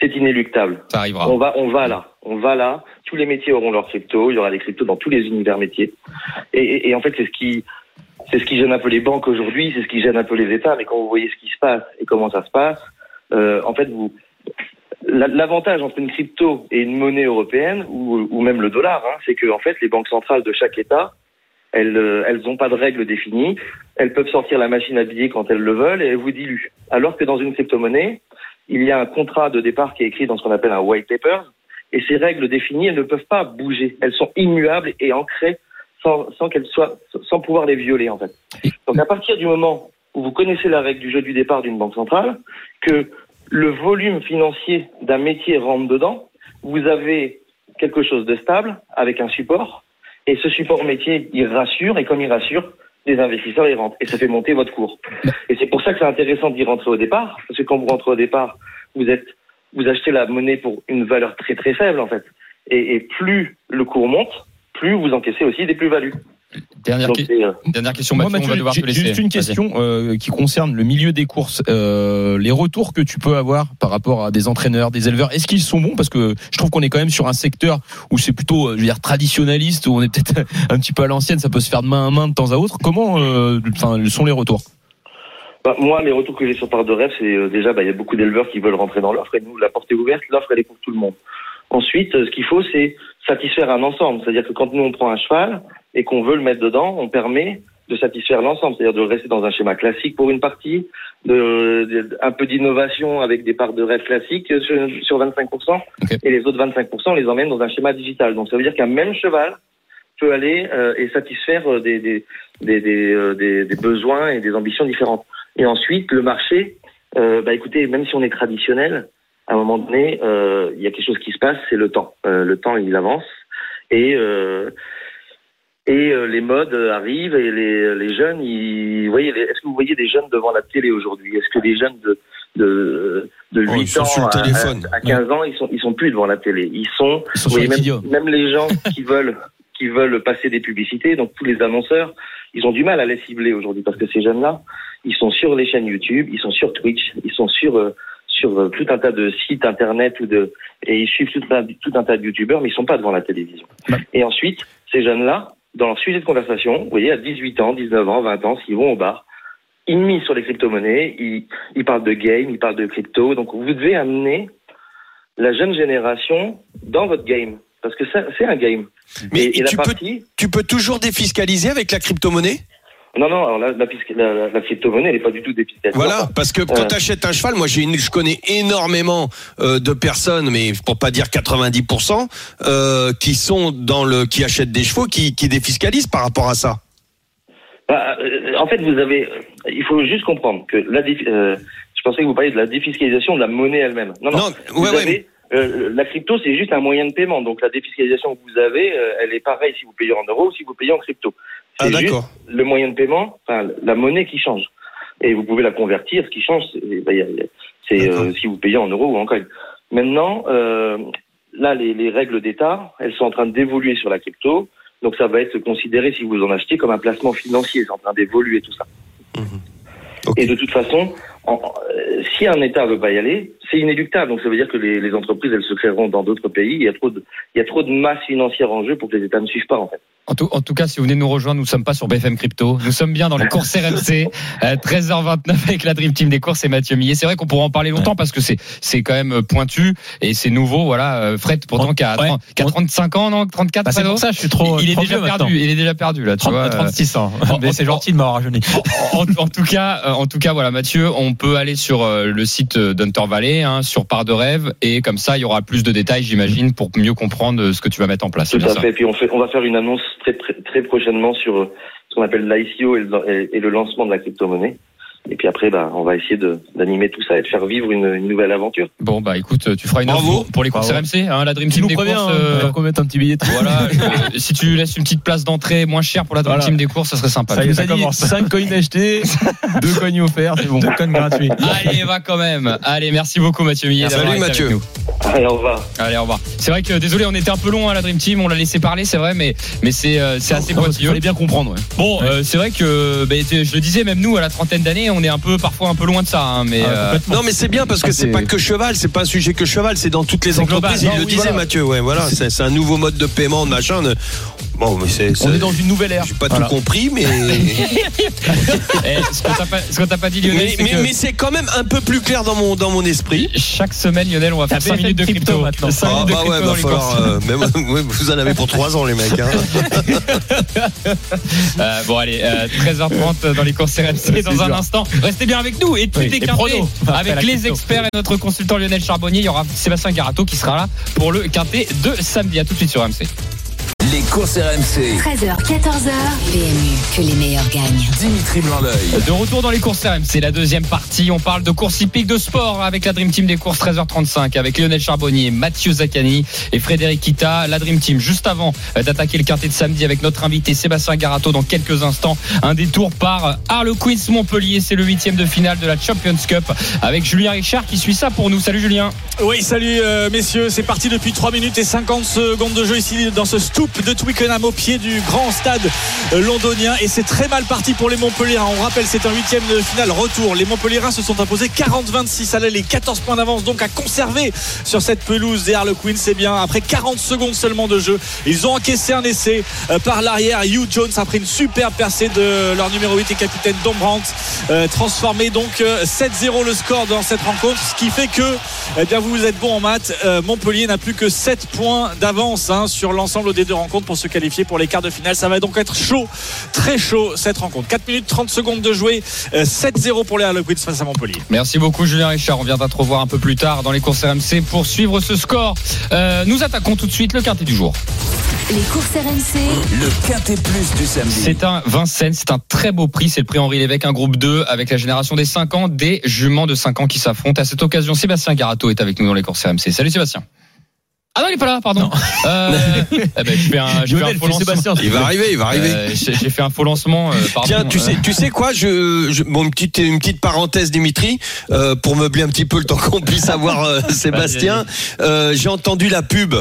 c'est inéluctable. Ça arrivera. On va, on va là. On va là. Tous les métiers auront leur crypto. Il y aura des cryptos dans tous les univers métiers. Et, et- et en fait, c'est ce qui, c'est ce qui gêne un peu les banques aujourd'hui. C'est ce qui gêne un peu les États. Mais quand vous voyez ce qui se passe et comment ça se passe, euh, en fait, vous, la- l'avantage entre une crypto et une monnaie européenne ou, ou même le dollar, hein, c'est que en fait, les banques centrales de chaque État, elles, euh, elles n'ont pas de règles définies. Elles peuvent sortir la machine à billets quand elles le veulent et elles vous diluent. Alors que dans une crypto-monnaie, il y a un contrat de départ qui est écrit dans ce qu'on appelle un white paper, et ces règles définies, elles ne peuvent pas bouger. Elles sont immuables et ancrées sans, sans qu'elles soient, sans pouvoir les violer, en fait. Donc, à partir du moment où vous connaissez la règle du jeu du départ d'une banque centrale, que le volume financier d'un métier rentre dedans, vous avez quelque chose de stable avec un support, et ce support métier, il rassure, et comme il rassure, les investisseurs y rentrent, et ça fait monter votre cours. Et c'est pour ça que c'est intéressant d'y rentrer au départ, parce que quand vous rentrez au départ, vous êtes, vous achetez la monnaie pour une valeur très très faible en fait. Et, et plus le cours monte, plus vous encaissez aussi des plus-values. Dernière, Donc que- c'est, euh, dernière question, Moi, Mathieu, on va Mathieu, devoir te j'ai laisser. j'ai juste une question euh, qui concerne le milieu des courses. Euh, les retours que tu peux avoir par rapport à des entraîneurs, des éleveurs, est-ce qu'ils sont bons? Parce que je trouve qu'on est quand même sur un secteur où c'est plutôt, euh, je veux dire, traditionnaliste, où on est peut-être un petit peu à l'ancienne, ça peut se faire de main à main de temps à autre. Comment euh, enfin, sont les retours? Bah, moi, les retours que j'ai sur part de rêve, c'est euh, déjà, bah, il y a beaucoup d'éleveurs qui veulent rentrer dans l'offre, et nous, la porte est ouverte, l'offre, elle est pour tout le monde. Ensuite, euh, ce qu'il faut, c'est satisfaire un ensemble. C'est-à-dire que quand nous, on prend un cheval et qu'on veut le mettre dedans, on permet de satisfaire l'ensemble, c'est-à-dire de rester dans un schéma classique pour une partie, de, de- un peu d'innovation avec des parts de rêve classiques sur, sur 25%, Ok. et les autres 25%, on les emmène dans un schéma digital. Donc ça veut dire qu'un même cheval peut aller euh, et satisfaire euh, des, des, des, des, euh, des- des besoins et des ambitions différentes. Et ensuite, le marché, euh, bah écoutez, même si on est traditionnel, à un moment donné, euh, il y a quelque chose qui se passe, c'est le temps. Euh, le temps, il avance et euh, et euh, les modes arrivent et les, les jeunes, ils, vous voyez, est-ce que vous voyez des jeunes devant la télé aujourd'hui? Est-ce que des jeunes de de de Oh, 8 ils sont ans sur le à, téléphone. à, à 15 ans, ils sont ils sont plus devant la télé. Ils sont, Ils sont vous voyez, même, même les gens qui veulent qui veulent passer des publicités, donc tous les annonceurs, ils ont du mal à les cibler aujourd'hui parce que ces jeunes-là, ils sont sur les chaînes YouTube, ils sont sur Twitch, ils sont sur euh, sur euh, tout un tas de sites internet ou de et ils suivent tout un, tout un tas de youtubeurs, mais ils sont pas devant la télévision. Et ensuite, ces jeunes-là, dans leur sujet de conversation, vous voyez, à 18 ans, 19 ans, 20 ans, s'ils vont au bar, ils misent sur les crypto-monnaies, ils, ils parlent de game, ils parlent de crypto. Donc vous devez amener la jeune génération dans votre game. Parce que ça, c'est un game. Mais et, et la tu, peux, partie, tu peux toujours défiscaliser avec la crypto-monnaie? Non, non, alors la, la, la, la- crypto-monnaie, elle n'est pas du tout défiscalisée. Voilà, parce que quand Euh. tu achètes un cheval, moi j'ai une, je connais énormément euh, de personnes, mais pour pas dire 90%, euh, qui sont dans le, qui achètent des chevaux, qui, qui défiscalisent par rapport à ça. Bah, euh, en fait, vous avez, il faut juste comprendre que la, euh, je pensais que vous parliez de la défiscalisation de la monnaie elle-même. Non, non. Non, vous ouais, ouais, avez, euh, la crypto, c'est juste un moyen de paiement. Donc la défiscalisation que vous avez, euh, elle est pareille si vous payez en euros ou si vous payez en crypto. Ah d'accord. le moyen de paiement, enfin la monnaie qui change. Et vous pouvez la convertir. Ce qui change, c'est euh, si vous payez en euros ou en coin. Maintenant, euh, là, les, les règles d'État, elles sont en train d'évoluer sur la crypto. Donc ça va être considéré, si vous en achetez, comme un placement financier. C'est en train d'évoluer tout ça. Ok. Et de toute façon, en- euh, si un État veut pas y aller, c'est inéluctable. Donc ça veut dire que les, les entreprises, elles se créeront dans d'autres pays. Il y a trop de, il y a trop de masse financière en jeu pour que les États ne suivent pas, en fait. En tout, en tout cas, si vous venez nous rejoindre, nous ne sommes pas sur BFM Crypto. Nous sommes bien dans les courses RMC. euh, 13h29 avec la Dream Team des courses et Mathieu Millet. C'est vrai qu'on pourra en parler longtemps parce que c'est c'est quand même pointu et c'est nouveau. Voilà, euh, Fred pourtant qui a, Ouais. 30 qui a 35 ans, non 34 Bah, c'est pour ça je suis trop. il, il est trop déjà vieux perdu. maintenant. Il est déjà perdu là. Tu 30, vois, euh, 36 ans. Mais c'est en- gentil de m'avoir rajeuni. en, en tout cas, euh, en tout cas, voilà, Mathieu, on peut aller sur euh, le site d'Hunter Valley, hein, sur Part de rêve, et comme ça, il y aura plus de détails, j'imagine, pour mieux comprendre euh, ce que tu vas mettre en place. Tout à ça fait. Et puis on, fait, on va faire une annonce très, très, très prochainement sur euh, ce qu'on appelle l'ICO et, le- et- et le lancement de la crypto-monnaie. Et puis après, bah, on va essayer de- d'animer tout ça et de faire vivre une, une nouvelle aventure. Bon, bah écoute, tu feras une Bravo. info pour les courses. RMC, hein, la Dream Tu Team nous des préviens, courses. hein, euh, alors qu'on mette un petit billet. voilà, je- si tu laisses une petite place d'entrée moins chère pour la Dream Voilà. Team des courses, ça serait sympa. Ça y Il est, nous ça commence. 5 coins achetés, 2 coins offerts, c'est bon. Deux connes gratuits. Allez, va quand même. Allez, merci beaucoup Mathieu Millet. Salut, Mathieu. avec nous. Allez, au revoir. Allez, au revoir. C'est vrai que désolé, on était un peu long à la Dream Team, on l'a laissé parler, c'est vrai, mais mais c'est euh, c'est assez Il pointilleux. fallait bien comprendre. ouais. Bon, euh, c'est vrai que bah, je le disais, même nous à la trentaine d'années, on est un peu parfois un peu loin de ça, hein, mais Ah, euh. Non mais c'est bien parce que Ah, c'est pas que cheval, c'est pas un sujet que cheval, c'est dans toutes les entreprises. global. Il Non, le oui, disait voilà. Mathieu, ouais, voilà, c'est c'est un nouveau mode de paiement, de machin. De- Bon, mais c'est. On est dans une nouvelle ère. J'ai pas Voilà. tout compris, mais eh, ce que t'as pas, pas dit Lionel, mais, c'est mais, que mais c'est quand même un peu plus clair dans mon dans mon esprit. chaque semaine, Lionel, on va faire La 5 BFM minutes de crypto crypto. maintenant. Cinq Ah minutes de bah crypto ouais, les falloir. euh, même, vous en avez pour trois ans les mecs. Hein. Euh, bon allez, euh, 13h30 dans les courses RMC dans un dur. instant. Restez bien avec nous et tout Oui, est avec les experts et notre consultant Lionel Charbonnier. Il y aura Sébastien Garato qui sera là pour le quintet de samedi. À tout de suite sur RMC. Les courses RMC. 13h, 14h. PMU, que les meilleurs gagnent. Dimitri Blanc-L'œil. De retour dans les courses RMC, la deuxième partie. On parle de course hippique de sport avec la Dream Team des courses 13h35 avec Lionel Charbonnier, Mathieu Zaccani et Frédéric Kita. La Dream Team juste avant euh, d'attaquer le quintet de samedi avec notre invité Sébastien Garato dans quelques instants. Un détour par Harlequins Montpellier. C'est le huitième de finale de la Champions Cup avec Julien Richard qui suit ça pour nous. Salut Julien. Oui, salut euh, messieurs, c'est parti depuis 3 minutes et 50 secondes de jeu ici dans ce stoop de Twickenham au pied du grand stade euh, londonien et c'est très mal parti pour les Montpellierins. On rappelle, c'est un huitième de finale retour. Les Montpellierins se sont imposés 40-26 à l'aller, 14 points d'avance donc à conserver sur cette pelouse des Harlequins. C'est bien, après 40 secondes seulement de jeu, ils ont encaissé un essai euh, par l'arrière. Hugh Jones après une superbe percée de leur numéro 8 et capitaine Dom Brandt, euh, transformé donc euh, 7-0 le score dans cette rencontre, ce qui fait que eh bien vous êtes bon en maths. Montpellier n'a plus que 7 points d'avance hein, sur l'ensemble des deux rencontres pour se qualifier pour les quarts de finale. Ça va donc être chaud, très chaud cette rencontre. 4 minutes 30 secondes de jouer, euh, 7-0 pour les Harlequins face à Montpellier. Merci beaucoup Julien Richard. On viendra te revoir un peu plus tard dans les courses RMC pour suivre ce score. Euh, nous attaquons tout de suite le quintet du jour. Les courses RMC. Le quintet plus du samedi. C'est un Vincennes, c'est un très beau prix, c'est le prix Henri Lévesque, un groupe 2 avec la génération des 5 ans, des juments de 5 ans qui s'affrontent. À cette occasion, Sébastien Garato est avec nous dans les courses RMC. Salut Sébastien. Ah non, il est pas là, pardon. Euh, eh ben, je fais un, je fais un faux fait lancement. Sébastien. Il va arriver, il va arriver. Euh, J'ai j'ai fait un faux lancement. euh, pardon. Tiens, tu sais, tu sais quoi je, je- bon une petite une petite parenthèse, Dimitri, euh, pour meubler un petit peu le temps qu'on puisse avoir euh, Sébastien. Euh, J'ai entendu la pub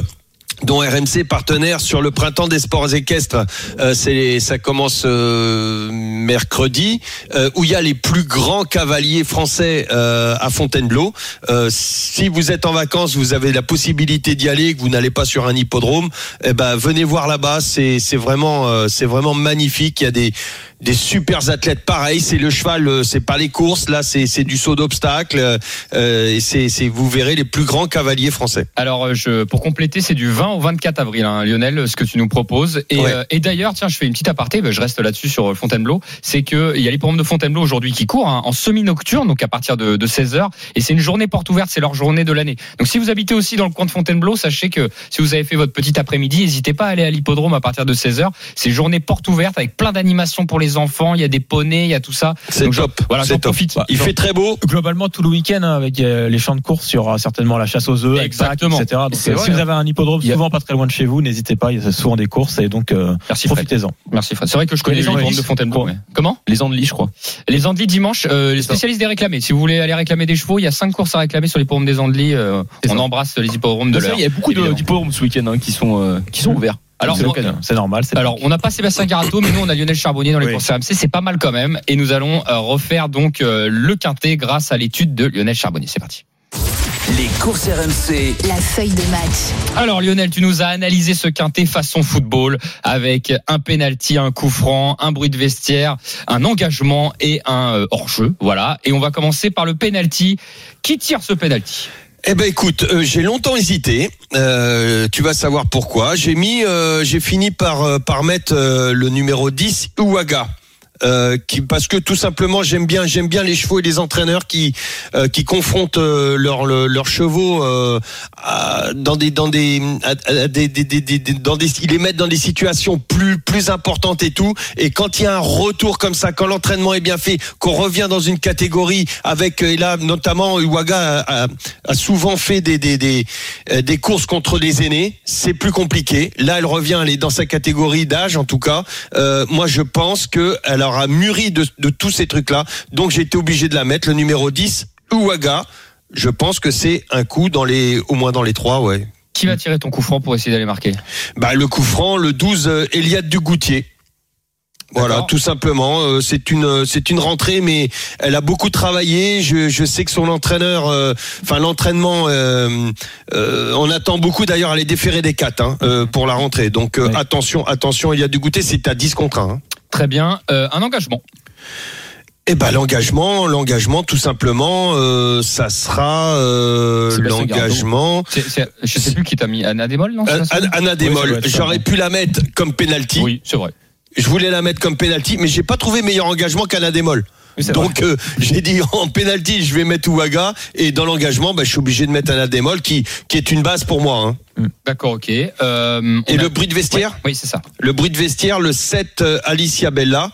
dont RMC partenaire sur le printemps des sports équestres. Euh, c'est ça commence euh, mercredi, euh, où il y a les plus grands cavaliers français euh, à Fontainebleau. Euh, si vous êtes en vacances, vous avez la possibilité d'y aller, que vous n'allez pas sur un hippodrome, eh ben venez voir là-bas. C'est c'est vraiment euh, c'est vraiment magnifique. Il y a des des super athlètes pareil c'est le cheval euh, c'est pas les courses là c'est c'est du saut d'obstacle euh, et c'est vous verrez les plus grands cavaliers français Alors, euh, je, pour compléter, c'est du 20 au 24 avril, hein, Lionel, ce que tu nous proposes. Et, Ouais. euh, et d'ailleurs, tiens, je fais une petite aparté, ben, je reste là-dessus sur euh, Fontainebleau. C'est que il y a l'hippodrome de Fontainebleau aujourd'hui qui court hein, en semi-nocturne, donc à partir de, de 16 h Et c'est une journée porte ouverte, c'est leur journée de l'année. Donc, si vous habitez aussi dans le coin de Fontainebleau, sachez que si vous avez fait votre petit après-midi, n'hésitez pas à aller à l'hippodrome à partir de 16 h C'est journée porte ouverte avec plein d'animations pour les enfants. Il y a des poneys, il y a tout ça. c'est top Voilà, c'est j'en top profite. il fait très beau Globalement, tout le week-end, hein, avec euh, les champs de course, il y aura certainement la chasse aux œufs, Exactement. Etc. Donc, euh, vrai, si vous hein. avez un hippodrome a- souvent pas très loin de chez vous, n'hésitez pas. Il y a souvent des courses et donc euh, Merci Fred. profitez-en. Merci Fred. C'est vrai que je connais les les gens hippodromes de Fontainebleau. mais- Comment Les Andelys, je crois. Les Andelys dimanche, euh, les spécialistes des réclamés. Si vous voulez aller réclamer des chevaux, il y a cinq courses à réclamer sur l'hippodrome des Andelys. Euh, on ça. embrasse les hippodromes de l'heure. Il y a beaucoup d'hippodromes ce week-end hein, qui sont qui sont ouverts. Alors, C'est l'occasion. c'est normal. Alors, on n'a pas Sébastien Garato, mais nous, on a Lionel Charbonnier dans les Oui. courses RMC. C'est pas mal quand même. Et nous allons euh, refaire donc euh, le quintet grâce à l'étude de Lionel Charbonnier. C'est parti. Les courses RMC. La feuille de match. Alors Lionel, tu nous as analysé ce quintet façon football avec un penalty, un coup franc, un bruit de vestiaire, un engagement et un euh, hors-jeu. Voilà. Et on va commencer par le penalty. Qui tire ce penalty? Eh ben écoute, euh, j'ai longtemps hésité. Euh, tu vas savoir pourquoi. J'ai mis, euh, j'ai fini par euh, par mettre le numéro 10 Ouaga. Euh, qui, parce que tout simplement j'aime bien j'aime bien les chevaux et les entraîneurs qui euh, qui confrontent euh, leurs le- leurs chevaux euh, à- dans des dans des, à- des, des, des, dans des ils les mettent dans des situations plus plus importantes et tout. Et quand il y a un retour comme ça quand l'entraînement est bien fait qu'on revient dans une catégorie avec et là notamment Uwaga a, a- a souvent fait des des des, des courses contre les aînés c'est plus compliqué. Là elle revient elle est dans sa catégorie d'âge en tout cas. Euh, moi je pense que elle aura mûri de, de tous ces trucs là donc j'ai été obligé de la mettre le numéro 10 Uwaga je pense que c'est un coup dans les au moins dans les trois ouais Qui va tirer ton coup franc pour essayer d'aller marquer? Bah, le coup franc, le 12, euh, Eliade Dugoutier. Voilà, tout simplement. Euh, c'est une, euh, c'est une rentrée, mais elle a beaucoup travaillé. Je, je sais que son entraîneur, euh, enfin l'entraînement, euh, euh, on attend beaucoup. D'ailleurs, elle est déférée des quatre hein, pour la rentrée. Donc Ouais. attention, attention, Eliade Dugoutier, c'est à 10 contre 1. Hein. Très bien. Euh, un engagement. Eh ben l'engagement, l'engagement, tout simplement, euh, ça sera euh, l'engagement. Je sais plus qui t'a mis Anna Démol, non Anna, Démol, j'aurais pu la mettre comme penalty. Oui, c'est vrai. Je voulais la mettre comme penalty, mais j'ai pas trouvé meilleur engagement qu'Anna Démol. Donc euh, j'ai dit en penalty, je vais mettre Ouaga et dans l'engagement, bah, je suis obligé de mettre Anna Démol qui qui est une base pour moi. Hein. D'accord, ok. Euh, Et a- le bruit de vestiaire, Oui, c'est ça. le bruit de vestiaire, le 7 euh, Alicia Bella,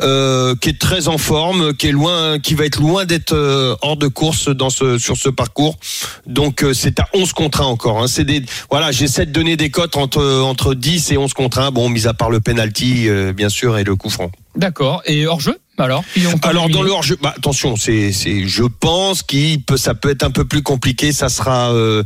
euh, qui est très en forme, qui est loin, qui va être loin d'être euh, hors de course dans ce sur ce parcours. Donc c'est à 11 contre 1 encore. Hein. C'est des voilà, j'essaie de donner des cotes entre entre 10 et 11 contre 1. Bon, mis à part le penalty bien sûr et le coup franc. D'accord. Et hors-jeu alors on peut Alors dans le hors-jeu, bah, attention, c'est, c'est, je pense qu'il peut, ça peut être un peu plus compliqué. Ça sera euh,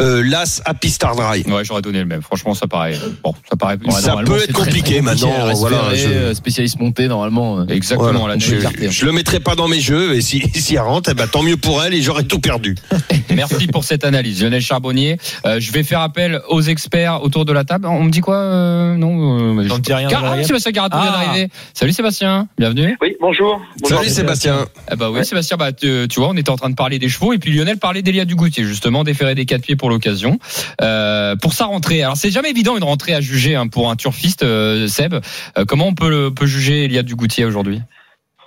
euh, l'As à Star Dry. Ouais, j'aurais donné le même. Franchement, ça paraît. Bon, ça paraît. Ouais, Ça peut être très, très compliqué maintenant, reste voilà, ferrée, je- euh, spécialiste montée normalement. euh. Exactement. Voilà. la je, je le mettrai pas dans mes jeux et si, si elle rentre, eh ben, tant mieux pour elle et j'aurais tout perdu. Merci pour cette analyse, Lionel Charbonnier. Euh, je vais faire appel aux experts autour de la table. On me dit quoi euh, Non. euh, On je- ne dit rien, Car- ah, Sébastien vient Ah. d'arriver. Salut Sébastien, bienvenue. Oui, bonjour. bonjour. Salut Sébastien. Ah bah oui, Ouais. Sébastien, bah, tu, tu vois, on était en train de parler des chevaux et puis Lionel parlait d'Elia Dugoutier, justement, déféré des quatre pieds pour l'occasion. Euh, pour sa rentrée. Alors c'est jamais évident une rentrée à juger hein, pour un turfiste, euh, Seb. Euh, comment on peut, le- peut juger Elia Dugoutier aujourd'hui?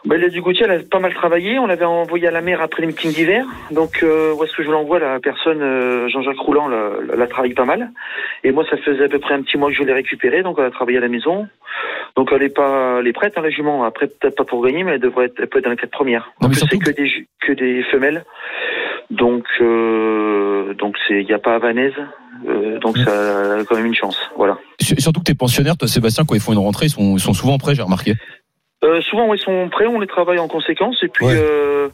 Ben, le Dugoutier, elle a pas mal travaillé. On l'avait envoyé à la mer après les meetings d'hiver. Donc, euh, où est-ce que je l'envoie La personne, euh, Jean-Jacques Rouland, la, la travaille pas mal. Et moi, ça faisait à peu près un petit mois que je l'ai récupérée. Donc, elle a travaillé à la maison. Donc, elle est pas, elle est prête, hein, la jument. Après, peut-être pas pour gagner, mais elle devrait être, elle peut être dans les quatre premières. Non, En mais plus, c'est que des, que des femelles. Donc, euh, donc c'est, il n'y a pas Havanaise. Euh, donc, ça a quand même une chance. Voilà. Sur- Surtout que tes pensionnaires, toi Sébastien, quand ils font une rentrée, ils sont, ils sont souvent prêts, j'ai remarqué. Euh, souvent, ils sont prêts, on les travaille en conséquence. Et puis, Ouais. euh,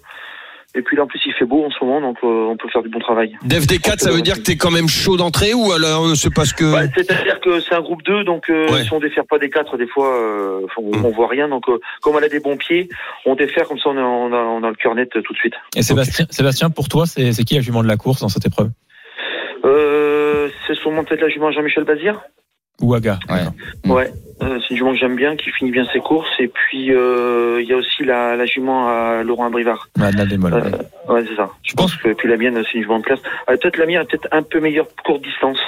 Et puis là, en plus, il fait beau en ce moment, donc euh, on peut faire du bon travail. Dev D4, ça veut dire que t'es quand même chaud d'entrée ou alors euh, c'est parce que. Bah, C'est-à-dire que c'est un groupe 2, donc euh, Ouais. si on défère pas des 4, des fois, euh, on, Mm. on voit rien. Donc, euh, comme elle a des bons pieds, on défère comme ça, on a, on a, on a le cœur net euh, tout de suite. Et Sébastien, Sébastien, pour toi, c'est c'est qui la jument de la course dans cette épreuve? Euh, c'est sûrement peut-être la jument Jean-Michel Bazir. Ouaga. Ouais. Mm. Ouais, euh, c'est une jument que j'aime bien, qui finit bien ses courses. Et puis, euh, il y a aussi la, la jument à Laurent Abrivard. Ouais, Adna Démol, ouais. Euh, ouais, c'est ça. Je pense que puis la mienne, c'est une jument de classe. Euh, peut-être la mienne, peut-être un peu meilleure courte distance.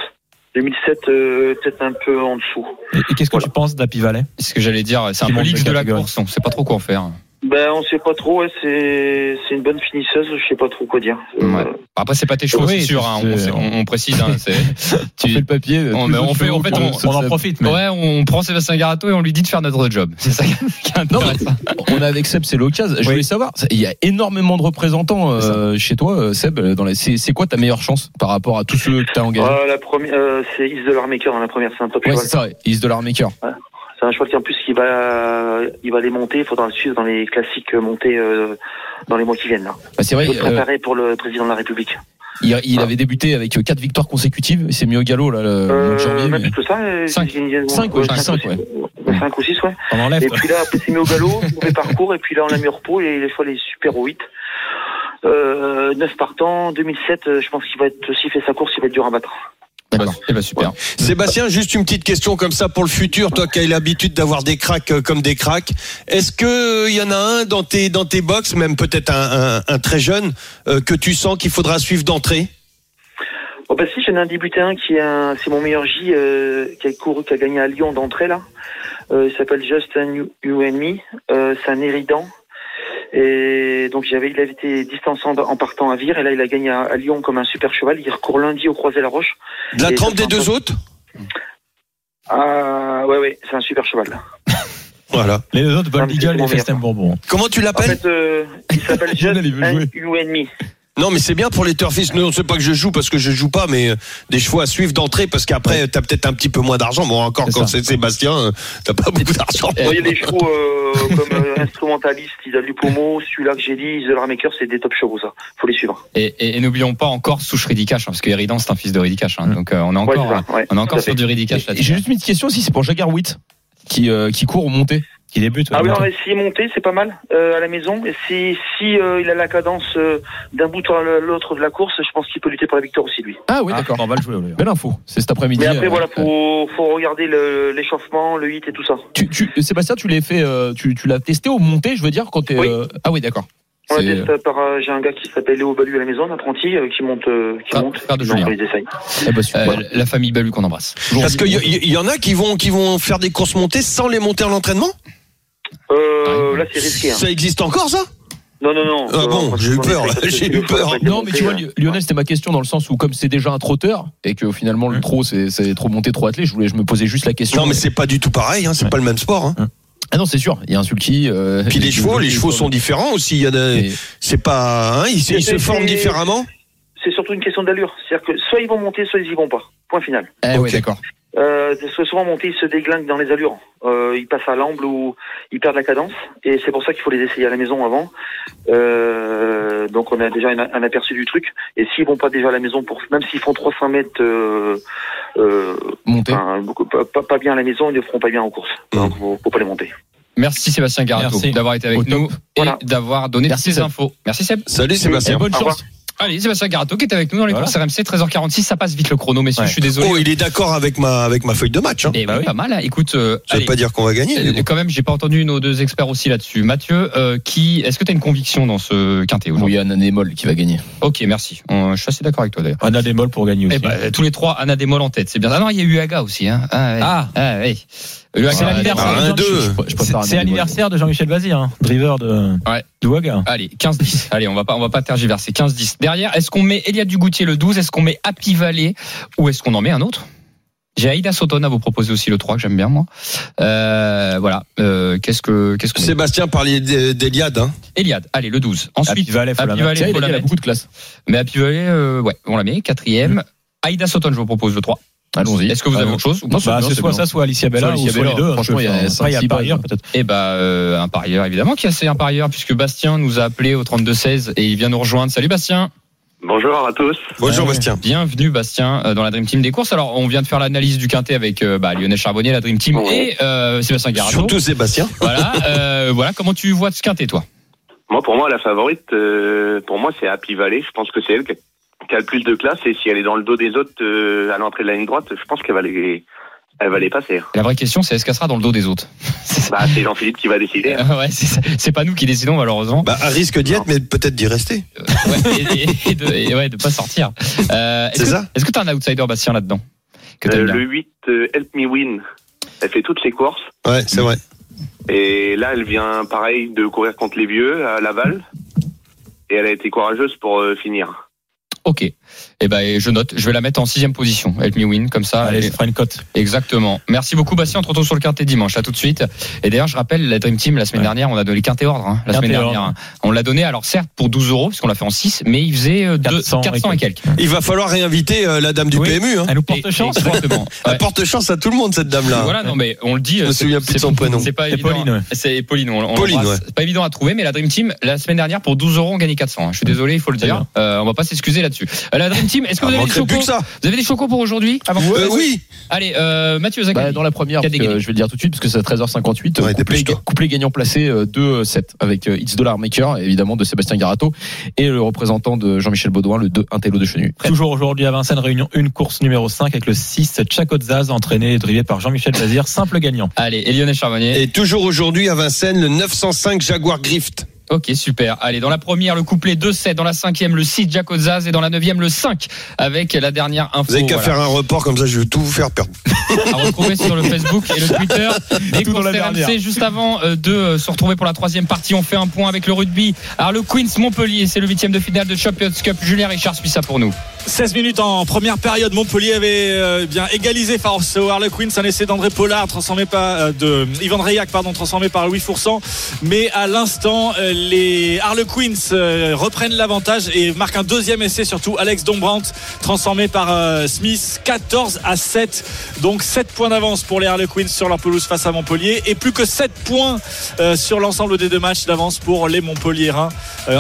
2007, euh, peut-être un peu en dessous. Et, et qu'est-ce que tu penses d'Happy Valley C'est ce que j'allais dire. C'est un l'X de la course. On sait pas trop quoi en faire. Ben, on sait pas trop. Ouais, c'est c'est une bonne finisseuse. Je sais pas trop quoi dire. Euh, Ouais. Après, c'est pas tes chevaux, Oui, c'est sûr. hein. On, on- on précise. hein, c'est- Tu fais le papier. euh, On- mais on fait- en fait, on- On en profite, mais. Ouais, on prend Sébastien Garato et on lui dit de faire notre job. C'est ça qui est Non, on est avec Seb, c'est l'occasion. Je Oui. voulais savoir, il y a énormément de représentants euh, chez toi, Seb. Dans les, c'est, quoi ta meilleure chance par rapport à tous ceux que t'as engagés? Euh, la première, euh, c'est Is de l'Armaker dans la première. C'est un top Ouais, c'est ça. Is de l'Armaker. C'est un cheval qui en plus qui va, il va les monter. Il faudra le suivre dans les classiques montées euh, dans les mois qui viennent. Là. Bah, c'est vrai. Il faut se euh, préparer pour le président de la République. il, il Ah. avait débuté avec euh, quatre victoires consécutives. Il s'est mis au galop là le mois de janvier. même mais- plus que ça. euh, Cinq. il y a- Cinq, ouais. Ouais, cinq ou six, ouais. On enlève. Et puis là, après, c'est mis au galop, mauvais parcours, et puis là, on l'a mis au repos, et les fois, les super au 8. Euh, 9 partants, 2007, euh, je pense qu'il va être, s'il fait sa course, il va être dur à battre. D'accord. Eh ben, super. Sébastien, juste une petite question comme ça pour le futur, toi qui as l'habitude d'avoir des cracks euh, comme des cracks. Est-ce que il y en a un dans tes dans tes box, même peut-être un, un, un très jeune, euh, que tu sens qu'il faudra suivre d'entrée? Oh, bah, si, j'en ai un débutant qui est un, c'est mon meilleur J, euh, qui a couru, qui a gagné à Lyon d'entrée, là. Euh, il s'appelle Justin You and Me. Euh, c'est un éridan. Et donc, j'avais, il avait été distançant en partant à Vire, et là, il a gagné à, à Lyon comme un super cheval. Il recourt lundi au Croisé la Roche. De la trempe des deux un- autres Ah, ouais, ouais, c'est un super cheval. Voilà. Les deux autres, Eagle et Festin Bourbon. Comment tu En l'appelles fait, euh, il s'appelle and Me. Non, mais c'est bien pour les turfistes. Nous, on sait pas que je joue parce que je joue pas, mais euh, des chevaux à suivre d'entrée parce qu'après, t'as peut-être un petit peu moins d'argent. Bon, encore C'est quand c'est Sébastien, euh, t'as pas beaucoup d'argent. Vous voyez les chevaux euh, comme euh, instrumentalistes, il a du pommeau, celui-là que j'ai dit, Maker, c'est des top chevaux, ça. Faut les suivre. Et, et, et n'oublions pas encore Souche Ridicache, hein, parce que Eridan, c'est un fils de Ridicache. Hein, donc, euh, on est Ouais, encore, c'est ça, ouais, on est encore sur fait. du Ridicache J'ai juste une petite question aussi, c'est pour Jaguar Witt qui, euh, qui court au monté. Qui débute. Ah oui, ouais. on va essayer de monter, c'est pas mal, euh, à la maison. Et si, si euh, il a la cadence euh, d'un bout à l'autre de la course, je pense qu'il peut lutter pour la victoire aussi, lui. Ah oui, Ah, d'accord. On va le jouer. Belle info. C'est cet après-midi. Mais après, euh, voilà, euh, faut, faut regarder l'échauffement, le hit et tout ça. Tu, tu, Sébastien, tu l'as fait, euh, tu, tu l'as testé au monté, je veux dire, quand t'es. Oui. euh, Ah oui, d'accord. On C'est- la teste par, euh, j'ai un gars qui s'appelle Léo Balu à la maison, un apprenti, euh, qui monte, euh, qui Ah, monte. de les. Eh ben. Euh, La famille Balu qu'on embrasse. Parce qu'il y, y- y en a qui vont qui vont faire des courses montées sans les monter en entraînement? Euh, là, c'est risqué. Hein. Ça existe encore ça? Non, non, non. Ah bon, j'ai eu peur, là, j'ai eu peur. Non, mais tu vois, Lionel, c'était ma question dans le sens où, comme c'est déjà un trotteur et que finalement le trot c'est c'est trop monté, trop attelé, je voulais, je me posais juste la question. Non, mais c'est pas du tout pareil. Hein, c'est pas le même sport. Hein. ah non, c'est sûr. Il y a un sulky. Euh, Puis les chevaux, les chevaux sont différents aussi. Il y a. Et- C'est pas. Hein, ils, se- ils se C'est- forment différemment. C'est surtout une question d'allure. C'est-à-dire que soit ils vont monter, soit ils y vont pas. Point final. Ah ouais, d'accord. Euh, parce que souvent monter, ils se déglinguent dans les allures. Euh, ils passent à l'amble ou ils perdent la cadence. Et c'est pour ça qu'il faut les essayer à la maison avant. Euh, donc on a déjà un, un aperçu du truc. Et s'ils vont pas déjà à la maison, pour même s'ils font 300 mètres, euh, euh, Monté. enfin, pas, pas- pas bien à la maison, ils ne feront pas bien en course. Donc faut, faut pas les monter. Merci Sébastien Garato Merci. d'avoir été avec Au nous top. et Voilà. d'avoir donné Merci, toutes ces infos. Merci Seb. Salut Et Sébastien. bonne chance. Allez, Sébastien Garato qui est avec nous dans les Voilà. courses RMC 13h46. Ça passe vite le chrono, messieurs. Ouais. Je suis désolé. Oh, il est d'accord avec ma avec ma feuille de match. Hein. Eh Bah oui, oui. pas mal. hein. Écoute, euh, Ça veut allez. pas dire qu'on va gagner. mais Euh, bon. Quand même, j'ai pas entendu nos deux experts aussi là-dessus. Mathieu, euh, qui, est-ce que tu as une conviction dans ce quintet Oui, aujourd'hui? Il y a un anémol qui va gagner. Ok, merci. On- je suis assez d'accord avec toi d'ailleurs. Anna Démol pour gagner aussi. Eh ben, tous les trois, Anna Desmol en tête, c'est bien. Ah non, il y a eu Aga aussi. Hein. Ah, ouais. Ah. ah ouais. C'est l'anniversaire de Jean-Michel Bazir, hein, driver de, Ouais. de. Allez, 15-10. Allez, on va pas, on va pas tergiverser. 15-10. Derrière, est-ce qu'on met Elia Dugoutier le 12 Est-ce qu'on met Happy Valley? Ou est-ce qu'on en met un autre? J'ai Aïda Sotona à vous proposer aussi le 3 que j'aime bien moi. Euh, voilà. Euh, qu'est-ce que qu'est-ce met? Sébastien parlait d'E- d'Eliade. Hein. Eliade. Allez, le 12. Ensuite, Happy Valley, faut la Happy mettre. Valley, Tiens, il faut a il beaucoup de classe. Mais Happy Valley, euh, ouais, on la met. Quatrième. Aïda Sotone, je vous propose le 3. Allons-y. Est-ce que vous avez Allons. autre chose ou Non, Bah, bien, c'est soit ça, soit Alicia Bella Soit ou Alicia soit Bella. les deux. Franchement, il y a a six parieur peut-être. Eh bah, euh, un parieur, évidemment, qui a c'est un parieur, puisque Bastien nous a appelé au 32-16 et il vient nous rejoindre. Salut Bastien. Bonjour à tous. Bonjour. Bastien. Bienvenue Bastien euh, dans la Dream Team des courses. Alors, on vient de faire l'analyse du quintet avec euh, bah, Lionel Charbonnier, la Dream Team, et euh, Sébastien Garato. Surtout Sébastien. Voilà, euh, voilà, comment tu vois ce quintet, toi? Moi, pour moi, la favorite, euh, pour moi, c'est Happy Valley. Je pense que c'est elle qui qui a le plus de classe. Et si elle est dans le dos des autres euh, à l'entrée de la ligne droite, je pense qu'elle va les, elle va les passer. La vraie question, c'est est-ce qu'elle sera dans le dos des autres Bah, c'est Jean-Philippe qui va décider. hein. Euh, Ouais, c'est ça. c'est pas nous qui décidons, malheureusement. Bah, à risque d'y être, mais peut-être d'y rester. Ouais, et, et- et de, et ouais, de pas sortir. Euh, est-ce C'est que- ça Est-ce que tu as un outsider, Bastien, là-dedans Euh, le 8, euh, Help Me Win. Elle fait toutes ses courses. Ouais, c'est vrai. Et là, elle vient, pareil, de courir contre les vieux à Laval. Et elle a été courageuse pour euh, finir. Ok. Eh ben, je note. Je vais la mettre en sixième position. Help me win, comme ça. Allez, Et- ça fera une cote. Exactement. Merci beaucoup, Bastien. On te retrouve sur le quintet dimanche. À tout de suite. Et d'ailleurs, je rappelle, la Dream Team, la semaine Ouais. dernière, on a donné quintet ordre, hein, la Quintet semaine ordre. dernière. On l'a donné, alors certes, pour 12 euros, parce qu'on l'a fait en 6, mais il faisait euh, deux- 400 400, et et quelques. Il va falloir réinviter euh, la dame du Oui. PMU. Hein. Elle nous porte Et- chance. Exactement. Elle Ouais. porte chance à tout le monde, cette dame-là. Voilà, non, mais on le dit. Je me euh, c'est- souviens plus de c'est- son prénom. C'est pas C'est évident. Pauline, ouais. C'est Pauline, on, on Pauline, pas évident à trouver, mais la Dream Team, la semaine dernière, pour 12 euros, on gagnait 400. hein. Je suis désolé, il faut le dire. Euh, on va pas s'excuser là-dessus. Euh, La Dream Team, est-ce que Ah, vous avez des chocos. Vous avez des chocos pour aujourd'hui avant Euh, oui. Allez, euh, Mathieu. Bah, dans la première, je vais le dire tout de suite, parce que c'est à 13h58. Ouais, couplet, dépêche-toi. couplet gagnant placé euh, 2-7 avec euh, It's Dollar Maker, évidemment, de Sébastien Garato, et le représentant de Jean-Michel Baudouin, le 2 Intello de Chenu. Toujours aujourd'hui à Vincennes, réunion une course numéro 5 avec le 6 Chakotzaz, entraîné et drivé par Jean-Michel Bazir, simple gagnant. Allez, et Lionel Charbonnier. Et toujours aujourd'hui à Vincennes, le 905 Jaguar Grift. Ok, super. Allez, dans la première, le couplet 2-7. Dans la cinquième, le 6 Jacozaz. Et dans la neuvième, le 5 avec la dernière info. Vous avez qu'à Voilà. faire un report comme ça, je vais tout vous faire perdre. à retrouver sur le Facebook et le Twitter des Tout dans courses la RMC. dernière. Juste avant euh, de euh, se retrouver pour la troisième partie, on fait un point avec le rugby. Harlequins Montpellier, c'est le huitième de finale de Champions Cup. Julien Richard suit ça pour nous. 16 minutes en première période. Montpellier avait euh, bien égalisé face aux Harlequins. Un essai d'André Pollard transformé par euh, de Ivan Reyac, pardon, transformé par Louis Foursan. Mais à l'instant, euh, les Harlequins euh, reprennent l'avantage et marquent un deuxième essai surtout. Alex Dombrandt transformé par euh, Smith. 14 à 7. Donc 7 points d'avance pour les Harlequins sur leur pelouse face à Montpellier et plus que 7 points euh, sur l'ensemble des deux matchs d'avance pour les Montpelliérains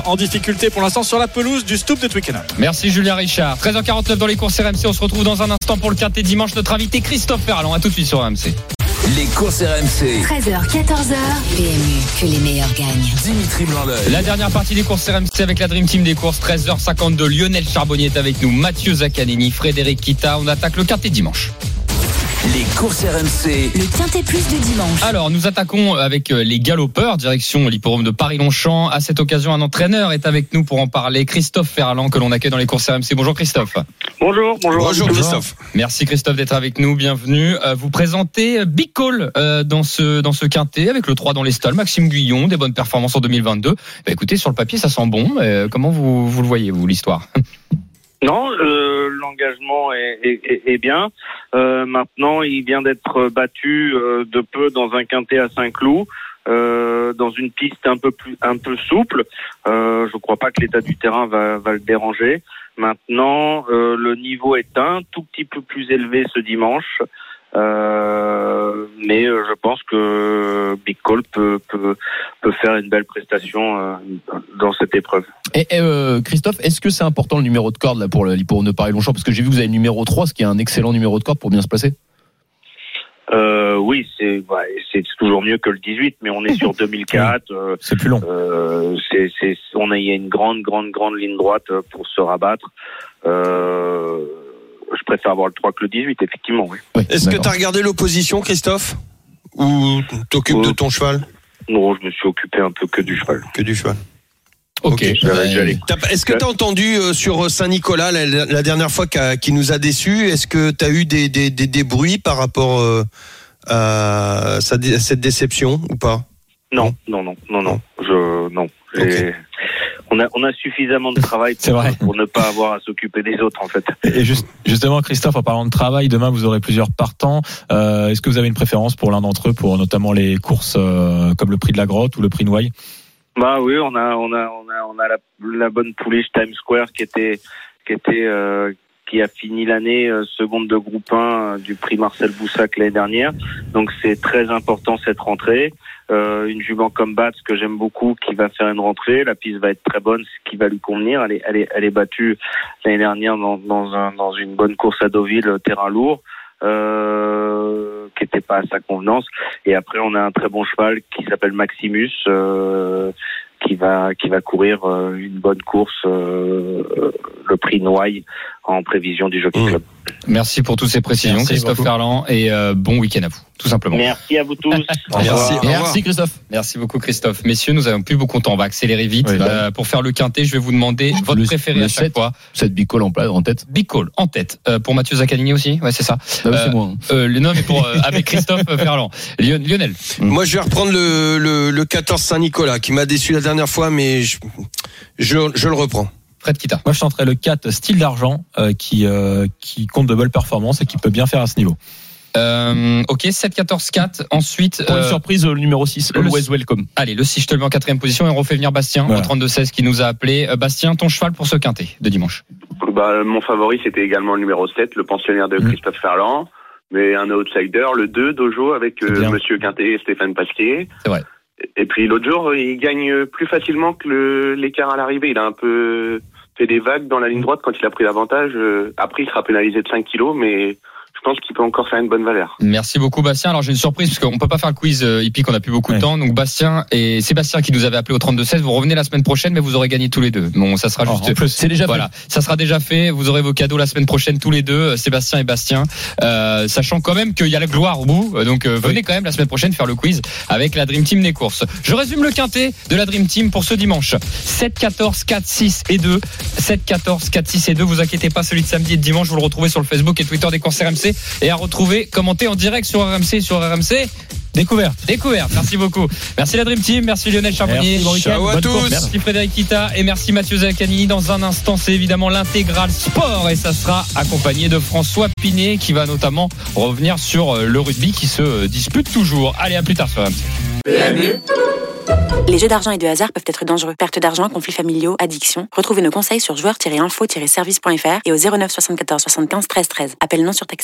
en difficulté pour l'instant sur la pelouse du Stoop de Twickenham. Merci Julien Richard. 13h49 dans les courses RMC. On se retrouve dans un instant pour le quintet dimanche. Notre invité Christophe Ferland. À tout de suite sur RMC. Les courses RMC. 13h, 14h. PMU, que les meilleurs gagnent. Dimitri blanc La dernière partie des courses RMC avec la Dream Team des courses. 13h52. Lionel Charbonnier est avec nous. Mathieu Zaccanini, Frédéric Kita. On attaque le quintet dimanche. Les courses RMC. Le Quintet Plus du dimanche. Alors, nous attaquons avec euh, les galopeurs, direction l'hippodrome de Paris-Longchamp. À cette occasion, un entraîneur est avec nous pour en parler. Christophe Ferland, que l'on accueille dans les courses RMC. Bonjour Christophe. Bonjour, bonjour. Bonjour Christophe. Merci Christophe d'être avec nous. Bienvenue. Euh, Vous présentez Big Call euh, dans ce dans ce quintet avec le 3 dans les stalls. Maxime Guyon, des bonnes performances en 2022. Bah, écoutez, sur le papier, ça sent bon. Comment vous vous le voyez vous l'histoire? Non, euh, l'engagement est, bien. Euh, maintenant, il vient d'être battu euh, de peu dans un quintet à Saint-Cloud. euh, dans une piste un peu plus un peu souple. Je ne crois pas que l'état du terrain va, le déranger. Maintenant, le niveau est un tout petit peu plus élevé ce dimanche. Euh, mais euh, je pense que Big Call peut, peut, peut faire une belle prestation euh, dans cette épreuve. Et, et, euh, Christophe, est-ce que c'est important le numéro de corde là pour le l'hippodrome de Paris-Longchamp Parce que j'ai vu que vous avez le numéro 3, ce qui est un excellent numéro de corde pour bien se placer. Euh, oui, c'est c'est toujours mieux que le 18, mais on est sur 2004. euh, C'est plus long. euh, c'est c'est on a il y a une grande grande grande ligne droite euh, pour se rabattre. Euh, je préfère avoir le 3 que le 18, effectivement. Oui. Oui, Est-ce que tu as regardé l'opposition, Christophe? Ou t'occupes de Euh, ton cheval? Non, je me suis occupé un peu que du cheval. Que du cheval. Ok. Ok. J'allais- j'allais- T'as- Est-ce que tu as entendu euh, sur Saint-Nicolas la, la dernière fois qui nous a déçus Est-ce que tu as eu des, des, des, des bruits par rapport euh, à, sa dé- à cette déception ou pas? Non, non, non, non, non. Je non. On a on a suffisamment de travail vrai. pour ne pas avoir à s'occuper des autres en fait. Et juste, justement, Christophe, en parlant de travail, demain vous aurez plusieurs partants. Euh, Est-ce que vous avez une préférence pour l'un d'entre eux, pour notamment les courses euh, comme le prix de la grotte ou le prix Noailles? Bah oui, on a on a on a on a la, la bonne pouliche Times Square qui était qui était euh, qui a fini l'année euh, seconde de groupe 1 euh, du prix Marcel Boussac l'année dernière. Donc c'est très important cette rentrée. Euh, une jument comme Bats que j'aime beaucoup qui va faire une rentrée. La piste va être très bonne, ce qui va lui convenir. Elle est, elle est, elle est battue l'année dernière dans, dans, un, dans une bonne course à Deauville, euh, terrain lourd. Euh, qui n'était pas à sa convenance et après on a un très bon cheval qui s'appelle Maximus euh, qui va qui va courir une bonne course euh, le prix Noailles en prévision du Jockey Club. Merci pour toutes ces précisions, Merci Christophe beaucoup. Ferland, et euh, bon week-end à vous, tout simplement. Merci à vous tous. Merci. Merci Christophe. Merci beaucoup Christophe. Messieurs, nous avons plus beaucoup de temps, on va accélérer vite. Oui. Euh, pour faire le quintet, je vais vous demander votre Le- préféré le à chaque fois. Cette bicole en, en tête. Big call, en tête. Euh, pour Mathieu Zaccanini aussi? Ouais, c'est ça. Ah oui, Euh, c'est moi. hein. Euh, pour, euh, avec Christophe Ferland. Lion- Lionel, Moi, je vais reprendre le, le, le 14 Saint-Nicolas, qui m'a déçu la dernière fois, mais je, je, je le reprends. Fred Kita. Moi, je tenterai le 4 style d'argent euh, qui, euh, qui compte de bonnes performances et qui peut bien faire à ce niveau. Euh, ok, 7, 14, 4. Ensuite, Pour une euh, surprise, le numéro 6, le- Always Welcome. allez, le 6, je te le mets en quatrième position et on refait venir Bastien Voilà. au 32-16 qui nous a appelé. Bastien, ton cheval pour ce quintet de dimanche. Bah, mon favori, c'était également le numéro 7, le pensionnaire de Mhm. Christophe Ferland. Mais un outsider, le 2, Dojo, avec euh. Monsieur Quintet et Stéphane Pasquier. C'est vrai. Et puis l'autre jour, il gagne plus facilement que le- l'écart à l'arrivée. Il a un peu fait des vagues dans la ligne droite quand il a pris l'avantage. Euh, Après, il sera pénalisé de 5 kilos, mais je pense qu'il peut encore faire une bonne valeur. Merci beaucoup Bastien. Alors j'ai une surprise parce qu'on peut pas faire le quiz euh, hippique, on a plus beaucoup de Ouais. temps. Donc Bastien et Sébastien qui nous avait appelé au 32-16, vous revenez la semaine prochaine, mais vous aurez gagné tous les deux. Bon, ça sera Oh, juste. en plus, C'est déjà Voilà, ça sera déjà fait. Vous aurez vos cadeaux la semaine prochaine tous les deux, euh, Sébastien et Bastien. Euh, sachant quand même qu'il y a la gloire au bout. Euh, Donc euh, venez quand même la semaine prochaine faire le quiz avec la Dream Team des courses. Je résume le quintet de la Dream Team pour ce dimanche. 7, 14, 4, 6 et 2. 7, 14, 4, 6 et 2. Vous inquiétez pas, celui de samedi et de dimanche, vous le retrouvez sur le Facebook et Twitter des courses RMC et à retrouver commenté en direct sur RMC et sur RMC. Découverte. Découverte. Merci beaucoup. Merci la Dream Team. Merci Lionel Charbonnier. Merci, bon. Ciao à Bonne tous. course. Merci Frédéric Kita et merci Mathieu Zaccanini. Dans un instant, c'est évidemment l'intégral sport et ça sera accompagné de François Pinet qui va notamment revenir sur euh, le rugby qui se euh, dispute toujours. Allez, à plus tard sur RMC. Les jeux d'argent et de hasard peuvent être dangereux. Perte d'argent, conflits familiaux, addiction. Retrouvez nos conseils sur joueurs-info-service.fr et au 09 74 75 13 13. Appel non surtaxé.